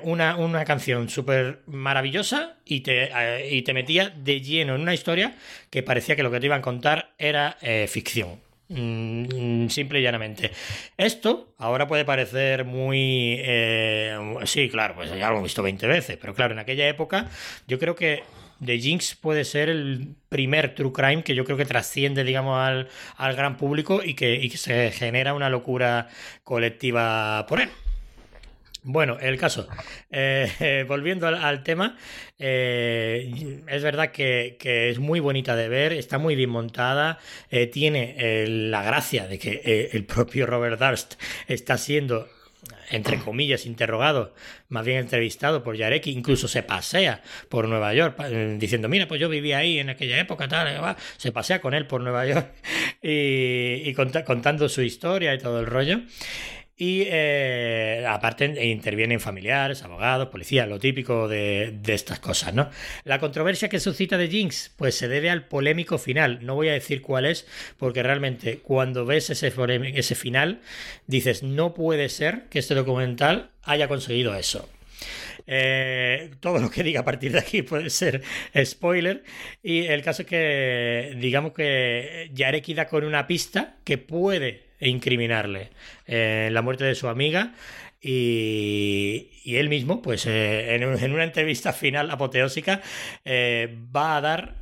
Speaker 2: una, una, canción súper maravillosa y te, y te metía de lleno en una historia que parecía que lo que te iban a contar era ficción. Mm, simple y llanamente. Esto ahora puede parecer muy... Eh, sí, claro, pues ya lo hemos visto 20 veces, pero claro, en aquella época yo creo que The Jinx puede ser el primer true crime que yo creo que trasciende, digamos, al, al gran público y que se genera una locura colectiva por él. Bueno, el caso. Eh, eh, volviendo al, tema, eh, es verdad que, que, es muy bonita de ver, está muy bien montada, eh, tiene eh, la gracia de que el propio Robert Darst está siendo entre comillas, interrogado, más bien entrevistado por Yareki, incluso se pasea por Nueva York diciendo, mira, pues yo vivía ahí en aquella época, tal, se pasea con él por Nueva York y, y cont contando su historia y todo el rollo. Y eh, aparte intervienen familiares, abogados, policías, lo típico de, estas cosas, ¿no? La controversia que suscita de Jinx, pues se debe al polémico final. No voy a decir cuál es, porque realmente cuando ves ese, ese final, dices, no puede ser que este documental haya conseguido eso. Eh, todo lo que diga a partir de aquí puede ser spoiler. Y el caso es que, digamos que Yareki da con una pista que puede incriminarle eh, la muerte de su amiga. Y, él mismo, pues eh, en, un, en, una entrevista final apoteósica, eh, va a dar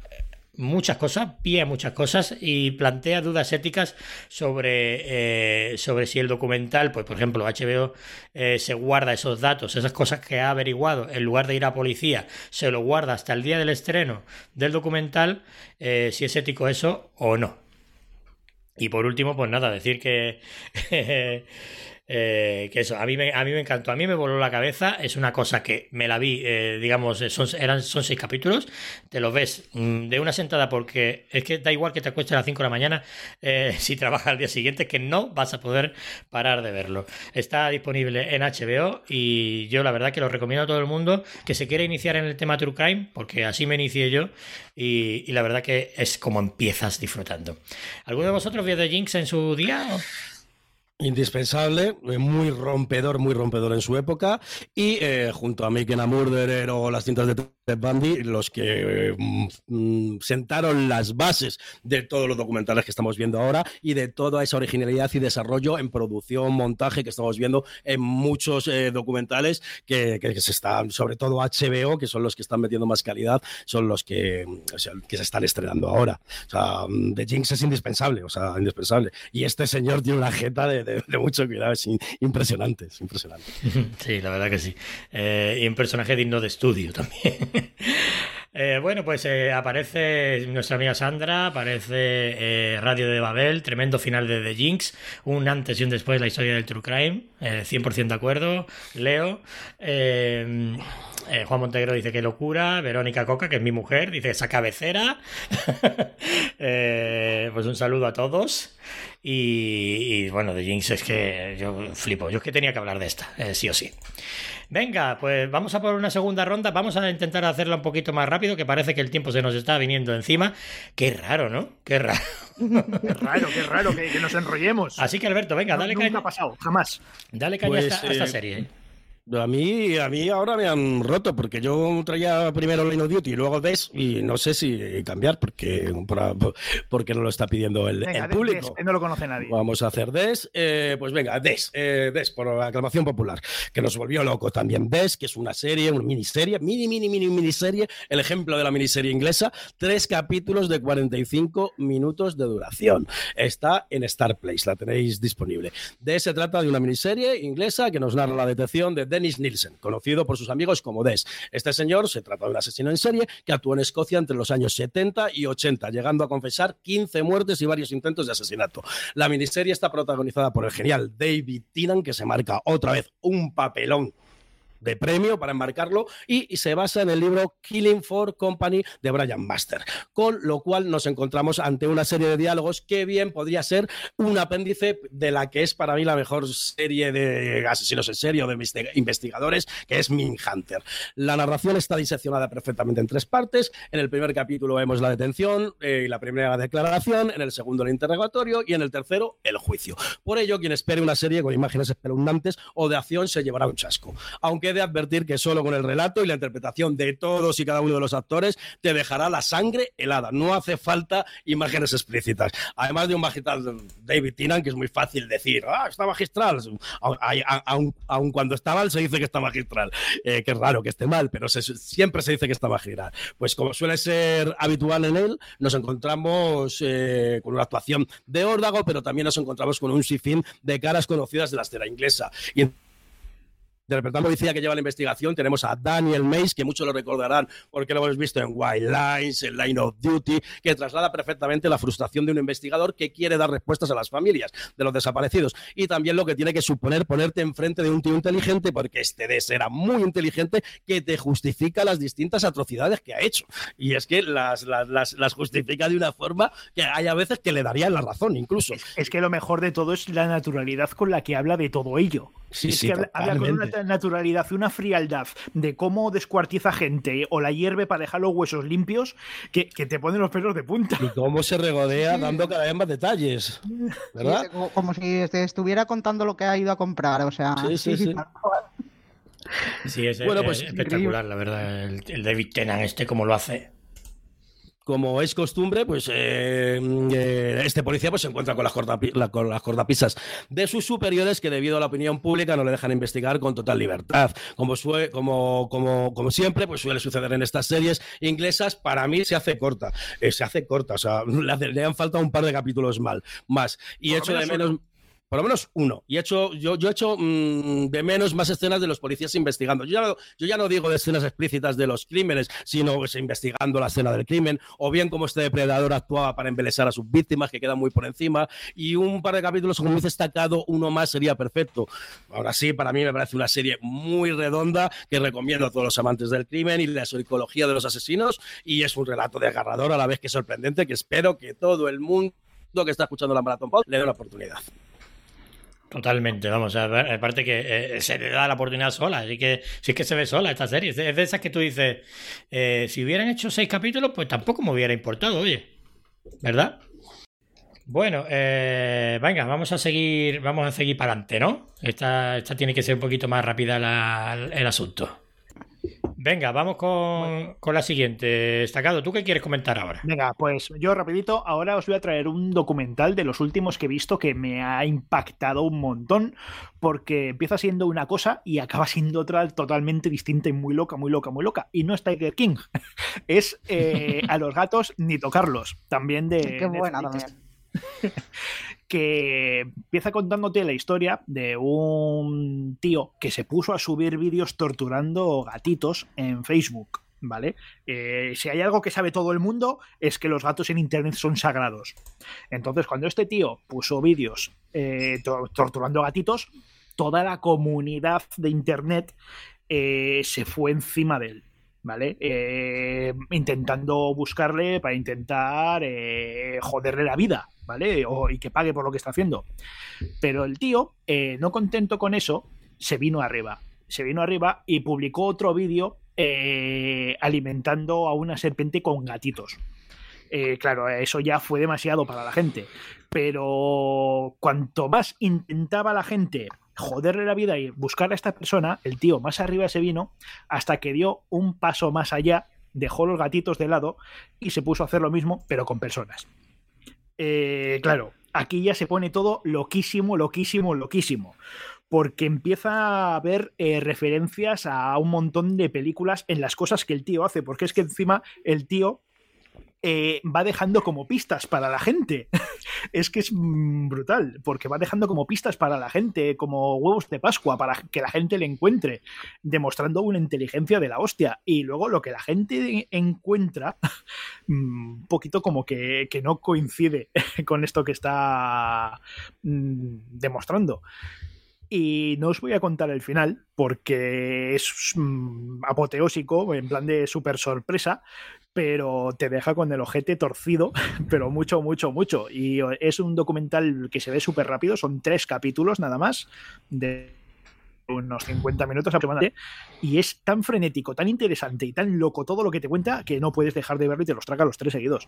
Speaker 2: muchas cosas, pie a muchas cosas y plantea dudas éticas sobre, sobre si el documental, pues por ejemplo, HBO se guarda esos datos, esas cosas que ha averiguado, en lugar de ir a policía, se lo guarda hasta el día del estreno del documental, si es ético eso o no. Y por último, pues nada, decir que Eh, que eso, a mí, me, a mí me encantó, a mí me voló la cabeza, es una cosa que me la vi, eh, digamos, son, eran, son seis capítulos, te lo ves mmm, de una sentada porque es que da igual que te acuestes a las 5 de la mañana eh, si trabajas al día siguiente, que no vas a poder parar de verlo. Está disponible en HBO y yo la verdad que lo recomiendo a todo el mundo que se quiera iniciar en el tema True Crime, porque así me inicié yo y, y la verdad que es como empiezas disfrutando. ¿Alguno de vosotros vio The Jinx en su día?
Speaker 3: Indispensable, eh, muy rompedor, muy rompedor en su época, y eh, junto a Making a Murderer o las cintas de Ted Bundy, los que mm, mm, sentaron las bases de todos los documentales que estamos viendo ahora y de toda esa originalidad y desarrollo en producción, montaje que estamos viendo en muchos eh, documentales que, que, se están, sobre todo HBO, que son los que están metiendo más calidad, son los que, o sea, que se están estrenando ahora. O sea, mm, The Jinx es indispensable, o sea, indispensable. Y este señor tiene una jeta de, de, de mucho cuidado, es impresionante, es impresionante.
Speaker 2: Sí, la verdad que sí. Eh, y un personaje digno de estudio también. Eh, bueno, pues eh, aparece nuestra amiga Sandra, aparece eh, Radio de Babel, tremendo final de The Jinx, un antes y un después de la historia del True Crime, 100% de acuerdo, Leo. Juan Montegro dice que locura, Verónica Coca, que es mi mujer, dice esa cabecera. pues un saludo a todos. Y, y, bueno, The Jinx es que yo flipo, yo es que tenía que hablar de esta, sí o sí. Venga, pues vamos a por una segunda ronda. Vamos a intentar hacerla un poquito más rápido, que parece que el tiempo se nos está viniendo encima. Qué raro, ¿no? Qué raro.
Speaker 4: qué raro, qué raro que, que, nos enrollemos.
Speaker 2: Así que Alberto, venga, dale
Speaker 4: caña. Nunca ha pasado, jamás.
Speaker 2: Dale caña pues, a, esta, a esta serie. ¿eh?
Speaker 3: A mí, a mí ahora me han roto porque yo traía primero Line of Duty y luego DES y no sé si cambiar porque, porque no lo está pidiendo el,
Speaker 4: venga,
Speaker 3: el público.
Speaker 4: Des, no lo conoce nadie.
Speaker 3: Vamos a hacer DES. Eh, pues venga, DES, eh, DES por aclamación popular, que nos volvió loco también. DES, que es una serie, una miniserie, mini, mini, mini, miniserie, el ejemplo de la miniserie inglesa, tres capítulos de 45 minutos de duración. Está en Star Place, la tenéis disponible. DES se trata de una miniserie inglesa que nos narra la detección de Dennis Nielsen, conocido por sus amigos como Des. Este señor se trata de un asesino en serie que actuó en Escocia entre los años 70 y 80, llegando a confesar 15 muertes y varios intentos de asesinato. La miniserie está protagonizada por el genial David Tennant, que se marca otra vez un papelón de premio para embarcarlo y, se basa en el libro Killing for Company de Brian Master, con lo cual nos encontramos ante una serie de diálogos que bien podría ser un apéndice de la que es para mí la mejor serie de asesinos en serie o de investigadores, que es Hunter. La narración está diseccionada perfectamente en tres partes. En el primer capítulo vemos la detención eh, y la primera declaración, en el segundo el interrogatorio y en el tercero el juicio. Por ello, quien espere una serie con imágenes espeluznantes o de acción se llevará un chasco. Aunque de advertir que solo con el relato y la interpretación de todos y cada uno de los actores te dejará la sangre helada. No hace falta imágenes explícitas. Además de un magistral David Tennant, que es muy fácil decir, ah, está magistral. Aun, cuando está mal, se dice que está magistral. Eh, que es raro que esté mal, pero siempre se dice que está magistral. Pues como suele ser habitual en él, nos encontramos eh, con una actuación de órdago, pero también nos encontramos con un sinfín de caras conocidas de la escena inglesa. Y interpretando policía que lleva la investigación, tenemos a Daniel Mace, que muchos lo recordarán porque lo hemos visto en White Lines, en Line of Duty, que traslada perfectamente la frustración de un investigador que quiere dar respuestas a las familias de los desaparecidos. Y también lo que tiene que suponer ponerte enfrente de un tío inteligente, porque este de era muy inteligente, que te justifica las distintas atrocidades que ha hecho. Y es que las, las, justifica de una forma que hay a veces que le daría la razón, incluso.
Speaker 4: Es, que lo mejor de todo es la naturalidad con la que habla de todo ello.
Speaker 3: Sí,
Speaker 4: es
Speaker 3: sí,
Speaker 4: que habla, habla con una naturalidad y una frialdad de cómo descuartiza gente o la hierve para dejar los huesos limpios que, que te ponen los pelos de punta.
Speaker 3: Y cómo se regodea sí. dando cada vez más detalles. ¿Verdad?
Speaker 5: Sí, como, como, si te estuviera contando lo que ha ido a comprar, o sea.
Speaker 3: Sí, sí, sí.
Speaker 2: Sí, es, bueno, pues, espectacular, la verdad. El, el David Tennant este, como lo hace
Speaker 3: como es costumbre, pues eh, eh, este policía pues, se encuentra con las, la, con las, cortapisas de sus superiores que debido a la opinión pública no le dejan investigar con total libertad. Como, como, como, como siempre, pues suele suceder en estas series inglesas, para mí se hace corta. Eh, se hace corta, o sea, le, le, han faltado un par de capítulos mal, más. Y hecho de menos... Uno por lo menos uno. Y he hecho, yo, he hecho mmm, de menos más escenas de los policías investigando. Yo ya, no, digo de escenas explícitas de los crímenes, sino pues, investigando la escena del crimen, o bien cómo este depredador actuaba para embelesar a sus víctimas, que quedan muy por encima. Y un par de capítulos, como he destacado, uno más sería perfecto. Ahora sí, para mí me parece una serie muy redonda que recomiendo a todos los amantes del crimen y la psicología de los asesinos. Y es un relato desgarrador a la vez que sorprendente, que espero que todo el mundo que está escuchando la Maratón le dé una oportunidad.
Speaker 2: Totalmente, vamos, aparte que eh, se le da la oportunidad sola, así que sí que se ve sola esta serie, es es de esas que tú dices, eh, si hubieran hecho seis capítulos, pues tampoco me hubiera importado, oye, ¿verdad? Bueno, eh, venga, vamos a seguir, vamos a seguir para adelante, ¿no? Esta, esta tiene que ser un poquito más rápida la- el asunto. Venga, vamos con, con la siguiente. Destacado, ¿tú qué quieres comentar ahora?
Speaker 4: Venga, pues yo rapidito, ahora os voy a traer un documental de los últimos que he visto que me ha impactado un montón porque empieza siendo una cosa y acaba siendo otra totalmente distinta y muy loca, muy loca, muy loca. Y no es Tiger King, es eh, A los gatos ni tocarlos, también de...
Speaker 5: Qué buena también.
Speaker 4: que empieza contándote la historia de un tío que se puso a subir vídeos torturando gatitos en Facebook. ¿Vale? Eh, si hay algo que sabe todo el mundo es que los gatos en internet son sagrados. Entonces, cuando este tío puso vídeos eh, to- torturando gatitos, toda la comunidad de internet eh, se fue encima de él. ¿Vale? Intentando buscarle para intentar joderle la vida, O, y que pague por lo que está haciendo. Pero el tío, eh, no contento con eso, se vino arriba. Se vino arriba y publicó otro vídeo eh, alimentando a una serpiente con gatitos. Eh, claro, eso ya fue demasiado para la gente. Pero cuanto más intentaba la gente joderle la vida y buscar a esta persona, el tío más arriba se vino hasta que dio un paso más allá, dejó los gatitos de lado y se puso a hacer lo mismo, pero con personas. Eh, claro, aquí ya se pone todo loquísimo, loquísimo, loquísimo. Porque empieza a haber eh, referencias a un montón de películas en las cosas que el tío hace. Porque es que encima el tío eh, va dejando como pistas para la gente. es que es mm, brutal, porque va dejando como pistas para la gente, como huevos de Pascua, para que la gente le encuentre, demostrando una inteligencia de la hostia. Y luego lo que la gente encuentra, mm, un poquito como que, que no coincide con esto que está mm, demostrando. Y no os voy a contar el final porque es mm, apoteósico, en plan de súper sorpresa, pero te deja con el ojete torcido, pero mucho, mucho, mucho. Y es un documental que se ve súper rápido, son tres capítulos nada más, de unos 50 minutos aproximadamente, y es tan frenético, tan interesante y tan loco todo lo que te cuenta que no puedes dejar de verlo y te los traga los tres seguidos.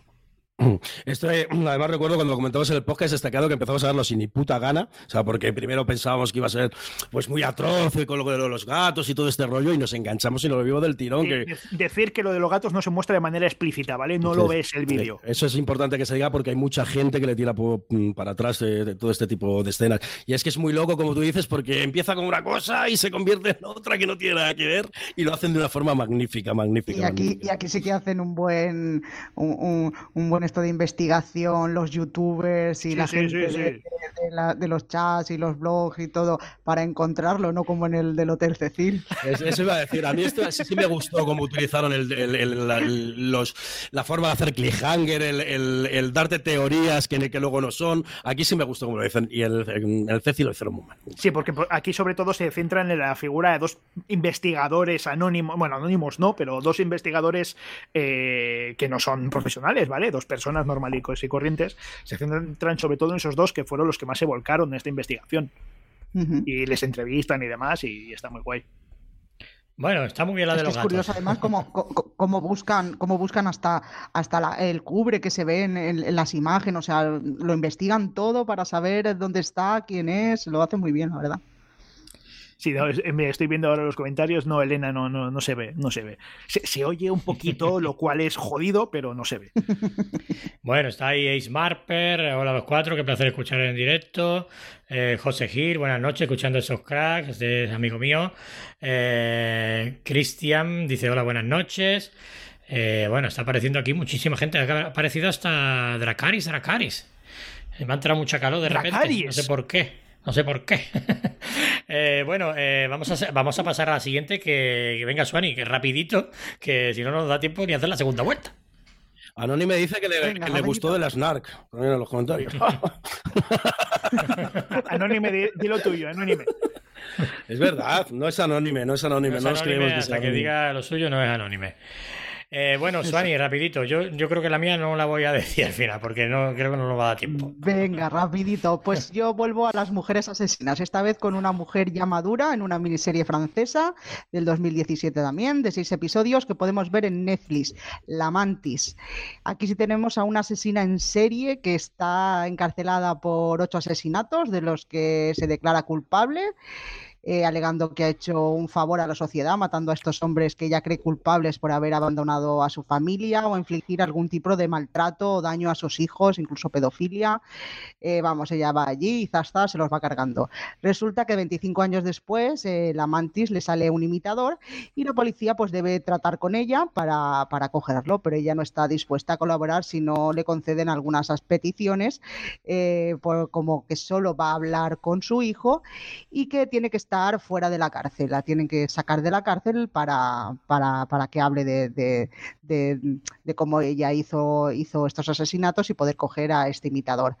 Speaker 3: Esto, eh, además recuerdo cuando lo comentamos en el podcast destacado que empezamos a verlo sin ni puta gana, o sea, porque primero pensábamos que iba a ser pues muy atroz y con lo de los gatos y todo este rollo y nos enganchamos y nos lo vimos del tirón. Que,
Speaker 4: decir que lo de los gatos no se muestra de manera explícita, ¿vale? No lo ves el vídeo.
Speaker 3: Eso es importante que se diga porque hay mucha gente que le tira mm, para atrás de, de todo este tipo de escenas. Y es que es muy loco, como tú dices, porque empieza con una cosa y se convierte en otra que no tiene nada que ver y lo hacen de una forma magnífica, magnífica.
Speaker 5: Y aquí,
Speaker 3: magnífica.
Speaker 5: y aquí sí que hacen un buen un, un- un buen esto de investigación, los youtubers y
Speaker 4: Sí,
Speaker 5: la
Speaker 4: sí,
Speaker 5: gente
Speaker 4: sí,
Speaker 5: de,
Speaker 4: sí.
Speaker 5: de la- de los chats y los blogs y todo para encontrarlo, no como en el del Hotel Cecil.
Speaker 3: Es- Eso iba a decir, a mí esto sí, sí me gustó cómo utilizaron el- el- el- la, los, la forma de hacer cliffhanger, el, el- el darte teorías que, que luego no son. Aquí sí me gustó como lo dicen. Y el, el Ceci lo hicieron muy mal.
Speaker 4: Sí, porque por- aquí sobre todo se centran en la figura de dos investigadores anónimos, bueno, anónimos no, pero dos investigadores eh, que no son profesionales, ¿vale? Dos personas normales y corrientes. Se centran sobre todo en esos dos que fueron los que más se volcaron en esta investigación. Y les entrevistan y demás y está muy guay.
Speaker 2: Bueno, está muy bien la
Speaker 5: Es
Speaker 2: de
Speaker 5: que
Speaker 2: los
Speaker 5: es curioso
Speaker 2: gatos.
Speaker 5: además cómo, cómo buscan, cómo buscan hasta, hasta la- el cubre que se ve en, en- en las imágenes, o sea, lo investigan todo para saber dónde está, quién es, lo hacen muy bien, la verdad.
Speaker 4: Sí, no, es- me estoy viendo ahora los comentarios. No, Elena, no, no, no se ve, no se ve. Se, se oye un poquito, lo cual es jodido, pero no se ve.
Speaker 2: Bueno, está ahí Ace Marper, hola los cuatro, qué placer escuchar en directo. Eh, José Gil, buenas noches, escuchando esos cracks, este es amigo mío. Eh, Cristian dice hola, buenas noches. Eh, bueno, está apareciendo aquí muchísima gente, ha aparecido hasta Dracaris, Dracaris. Me ha entrado mucha calor de repente,
Speaker 4: Dracarys.
Speaker 2: no sé por qué. No sé por qué. Eh, bueno, eh, vamos, a, vamos a pasar a la siguiente, que, que venga Suani, que rapidito, que si no nos da tiempo ni hacer la segunda vuelta.
Speaker 3: Anónime dice que le,
Speaker 5: Venga,
Speaker 3: que le gustó de las NARC. Ponen en los comentarios.
Speaker 4: Anónime, di, di lo tuyo, Anónime.
Speaker 3: es verdad, no es anónime, no es anónime.
Speaker 2: No es
Speaker 3: No, nos creemos que
Speaker 2: hasta
Speaker 3: sea
Speaker 2: que
Speaker 3: anónime.
Speaker 2: diga lo suyo no es anónime. Eh, bueno, Suani, rapidito. Yo, yo creo que la mía no la voy a decir al final, porque no creo que no nos va a dar tiempo.
Speaker 5: Venga, rapidito. Pues yo vuelvo a las mujeres asesinas, esta vez con una mujer ya madura en una miniserie francesa del 2017 también, de seis episodios que podemos ver en Netflix, La Mantis. Aquí sí tenemos a una asesina en serie que está encarcelada por ocho asesinatos, de los que se declara culpable eh, alegando que ha hecho un favor a la sociedad, matando a estos hombres que ella cree culpables por haber abandonado a su familia o infligir algún tipo de maltrato o daño a sus hijos, incluso pedofilia. Eh, vamos, ella va allí y zasta se los va cargando. Resulta que 25 años después, eh, la mantis le sale un imitador y la policía pues debe tratar con ella para, para cogerlo, pero ella no está dispuesta a colaborar si no le conceden algunas peticiones, por, como que solo va a hablar con su hijo y que tiene que estar fuera de la cárcel, la tienen que sacar de la cárcel para, para, para que hable de, de, de, cómo ella hizo, hizo estos asesinatos y poder coger a este imitador.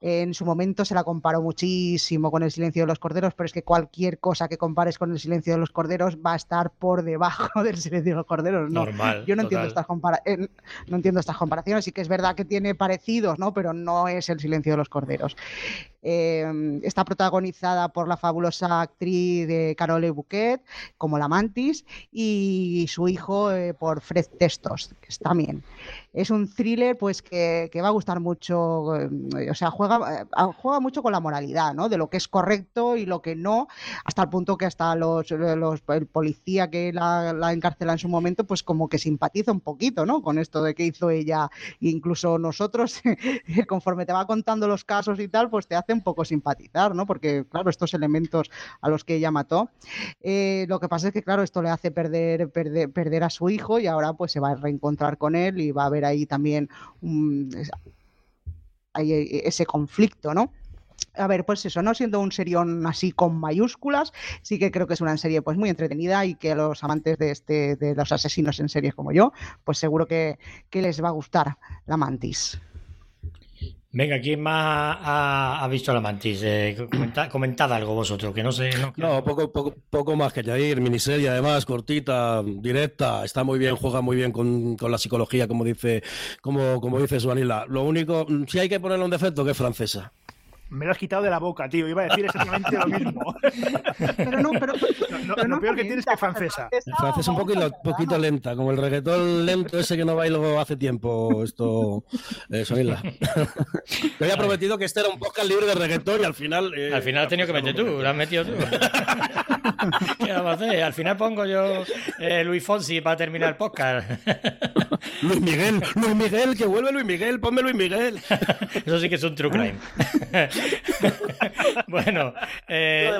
Speaker 5: En su momento se la comparó muchísimo con el silencio de los corderos, pero es que cualquier cosa que compares con el silencio de los corderos va a estar por debajo del silencio de los corderos. No,
Speaker 2: Normal,
Speaker 5: yo no entiendo, estas eh, no entiendo estas comparaciones, sí que es verdad que tiene parecidos, ¿no? pero no es el silencio de los corderos. Eh, está protagonizada por la fabulosa actriz de Carole Bouquet, como la Mantis, y su hijo eh, por Fred Testos, que está bien es un thriller pues que, va a gustar mucho, eh, o sea, juega, eh, juega mucho con la moralidad, ¿no? De lo que es correcto y lo que no, hasta el punto que hasta los, el policía que la, la, encarcela en su momento, pues como que simpatiza un poquito, ¿no? Con esto de que hizo ella, incluso nosotros, conforme te va contando los casos y tal, pues te hace un poco simpatizar, ¿no? Porque, claro, estos elementos a los que ella mató, eh, lo que pasa es que, claro, esto le hace perder, perder, perder a su hijo y ahora pues se va a reencontrar con él y va a ver ahí también hay eh, ese conflicto, ¿no? A ver, pues eso, no siendo un serión así con mayúsculas, sí que creo que es una serie pues muy entretenida y que a los amantes de este, de los asesinos en series como yo, pues seguro que, que les va a gustar la mantis.
Speaker 2: Venga, ¿quién más ha, visto la mantis? Eh, comentad, algo vosotros, que no sé.
Speaker 3: No, poco, poco, poco, más que añadir. Miniserie, además, cortita, directa, está muy bien, juega muy bien con, la psicología, como dice, como, como dice Suanila. Lo único, si hay que ponerle un defecto, que es francesa.
Speaker 4: Me lo has quitado de la boca, tío. Iba a decir exactamente lo mismo.
Speaker 5: pero no, pero.
Speaker 4: lo peor que tienes es que francesa.
Speaker 3: Francesa es un poquito, poquito lenta, como el reggaetón lento ese que no bailo hace tiempo. Esto. Eh, Sonila. Te había prometido que este era un podcast libre de reggaetón y al final.
Speaker 2: Eh, al final has tenido que meter tú, lo has metido tú. ¿Qué vamos a hacer? Al final pongo yo eh, Luis Fonsi para terminar el podcast.
Speaker 3: Luis Miguel, Luis Miguel, que vuelve Luis Miguel, ponme Luis Miguel.
Speaker 2: Eso sí que es un true crime. bueno,
Speaker 4: eh,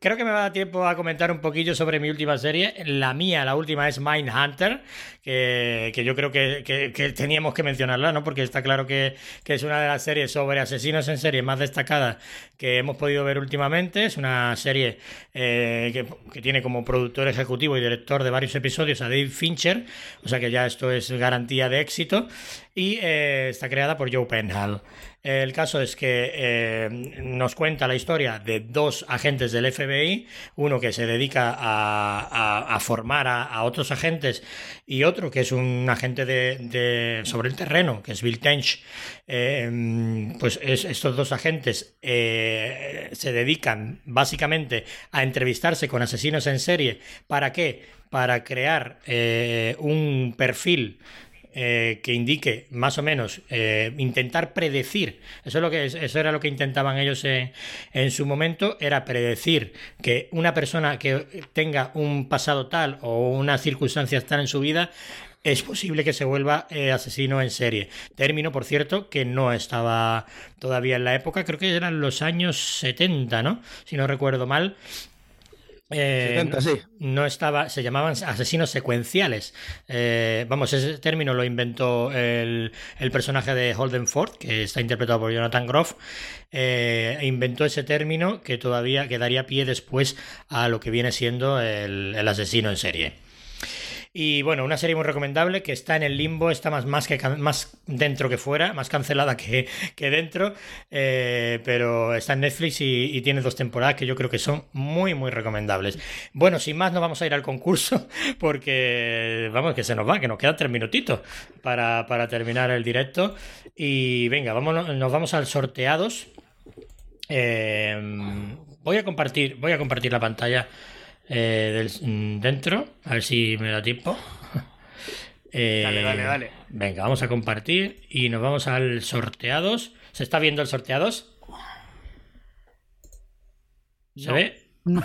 Speaker 2: creo que me va a dar tiempo a comentar un poquillo sobre mi última serie. La mía, la última es Mindhunter, que, que yo creo que, teníamos que mencionarla, ¿no? Porque está claro que, es una de las series sobre asesinos en serie más destacadas que hemos podido ver últimamente. Es una serie eh, que, tiene como productor ejecutivo y director de varios episodios a Dave Fincher, o sea que ya esto es garantía de éxito, y eh, está creada por Joe Penhall. El caso es que eh, nos cuenta la historia de dos agentes del FBI, uno que se dedica a, formar a, otros agentes y otro que es un agente de, sobre el terreno, que es Bill Tench. Eh, pues estos dos agentes se dedican básicamente a entrevistarse con asesinos en serie. ¿Para qué? Para crear un perfil eh, que indique más o menos eh, intentar predecir eso es lo que eso era lo que intentaban ellos en, en, su momento era predecir que una persona que tenga un pasado tal o unas circunstancias tal en su vida es posible que se vuelva eh, asesino en serie. Término, por cierto, que no estaba todavía en la época, creo que eran los años 70, ¿no? Si no recuerdo mal.
Speaker 3: Eh,
Speaker 2: no, estaba, se llamaban asesinos secuenciales. Eh, vamos, ese término lo inventó el, personaje de Holden Ford, que está interpretado por Jonathan Groff. Eh, inventó ese término que todavía quedaría pie después a lo que viene siendo el, el asesino en serie. Y bueno, una serie muy recomendable que está en el limbo, está más, más, que, más dentro que fuera, más cancelada que, que dentro, eh, pero está en Netflix y, tiene dos temporadas que yo creo que son muy, muy recomendables. Bueno, sin más, nos vamos a ir al concurso porque, vamos, que se nos va, que nos quedan tres minutitos para, para terminar el directo. Y venga, vámonos, nos vamos al sorteados. Eh, voy a compartir, voy a compartir la pantalla eh, del, mm, dentro, a ver si me da tiempo. Eh,
Speaker 4: Dale, dale, dale.
Speaker 2: Venga, vamos a compartir y nos vamos al sorteados. ¿Se está viendo el sorteados? ¿Se
Speaker 4: No.
Speaker 2: ve?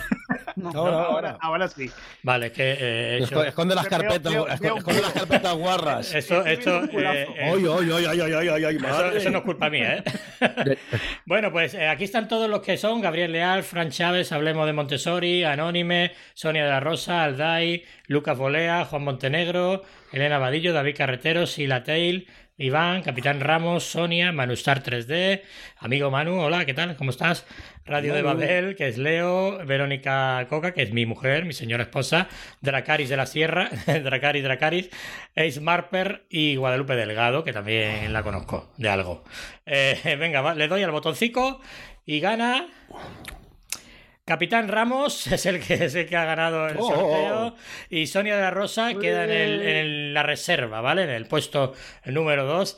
Speaker 5: No, no.
Speaker 3: Ahora, ahora.
Speaker 4: Ahora, ahora sí.
Speaker 2: Vale, es que eh,
Speaker 3: Esconde las carpetas,
Speaker 4: veo- veo-
Speaker 3: esconde las carpetas guarras.
Speaker 2: esto, esto,
Speaker 4: un culazo.
Speaker 3: Ay, ay, ay, ay, ay, ay, ay, ay,
Speaker 2: Eso,
Speaker 3: madre.
Speaker 2: eso no es culpa mía, ¿eh? bueno, pues eh, aquí están todos los que son: Gabriel Leal, Fran Chávez, Hablemos de Montessori, Anónime, Sonia de la Rosa, Alday, Lucas Bolea, Juan Montenegro, Elena Vadillo, David Carretero, Sila Tail, Iván, Capitán Ramos, Sonia, Manustar 3D, amigo Manu, hola, ¿qué tal? ¿Cómo estás? Radio de. Babel, que es Leo, Verónica Coca, que es mi mujer, mi señora esposa, Dracaris de la Sierra, Dracaris, Dracaris, Ace Marper y Guadalupe Delgado, que también la conozco de algo. Eh, venga, va, le doy al botoncito y gana. Capitán Ramos es el que, es el que ha ganado el
Speaker 3: Oh,
Speaker 2: sorteo
Speaker 3: oh,
Speaker 2: y Sonia de la Rosa queda en, el- en el- la reserva, ¿vale? En el puesto número 2,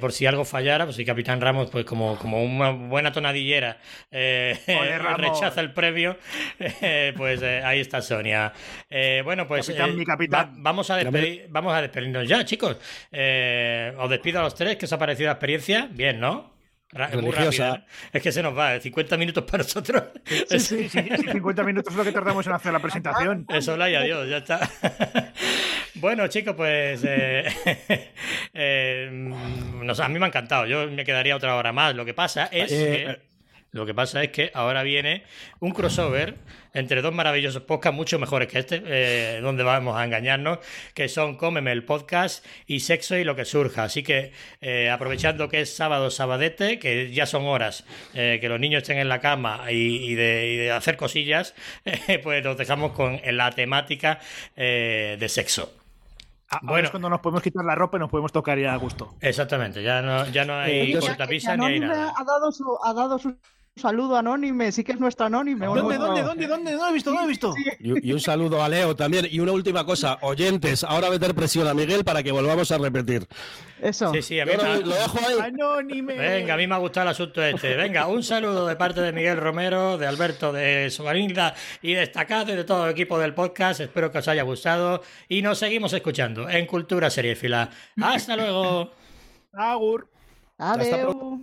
Speaker 2: por si algo fallara, pues si Capitán Ramos, pues como, como una buena tonadillera, eh, rechaza el premio, eh, pues eh, ahí está Sonia. Eh, bueno, pues
Speaker 4: Capitán,
Speaker 2: eh,
Speaker 4: mi capitán.
Speaker 2: va- vamos, a despedir, vamos a despedirnos ya, chicos. Eh, os despido a los tres, ¿qué os ha parecido la experiencia? Bien, ¿no? Muy
Speaker 3: Religiosa.
Speaker 2: rápida. Es que se nos va, 50 minutos para nosotros.
Speaker 4: Sí, sí, sí, 50 minutos es lo que tardamos en hacer la presentación.
Speaker 2: Eso, y adiós, ya está. bueno, chicos, pues eh, eh, no sé, a mí me ha encantado. Yo me quedaría otra hora más. Lo que pasa es
Speaker 3: Eh,
Speaker 2: que, lo que pasa es que ahora viene un crossover entre dos maravillosos podcasts mucho mejores que este, eh, donde vamos a engañarnos, que son Cómeme el podcast y Sexo y lo que surja. Así que eh, aprovechando que es sábado, sabadete, que ya son horas eh, que los niños estén en la cama y, y de, y de hacer cosillas, eh, pues nos dejamos con la temática eh, de sexo.
Speaker 4: Ah, ahora
Speaker 2: Bueno.
Speaker 4: es cuando nos podemos quitar la ropa y nos podemos tocar ya a gusto.
Speaker 2: Exactamente, ya no, ya no hay
Speaker 3: Eh,
Speaker 2: cortapisa ni hay nada.
Speaker 5: ha dado su, ha dado su saludo anónime, sí que es nuestro anónime.
Speaker 4: ¿Dónde, dónde, dónde, dónde? No lo he visto, no lo he visto.
Speaker 3: Y, y un saludo a Leo también. Y una última cosa, oyentes, ahora meter presión a Miguel para que volvamos a repetir.
Speaker 5: Eso.
Speaker 2: Sí, sí, a mí me ha-
Speaker 3: lo, lo dejo ahí.
Speaker 4: Anónime.
Speaker 2: Venga, a mí me ha gustado el asunto este. Venga, un saludo de parte de Miguel Romero, de Alberto de Sobarinda y destacado y de todo el equipo del podcast. Espero que os haya gustado y nos seguimos escuchando en Cultura Seriefila. Hasta luego.
Speaker 4: Agur.
Speaker 3: Hasta
Speaker 5: Adeu.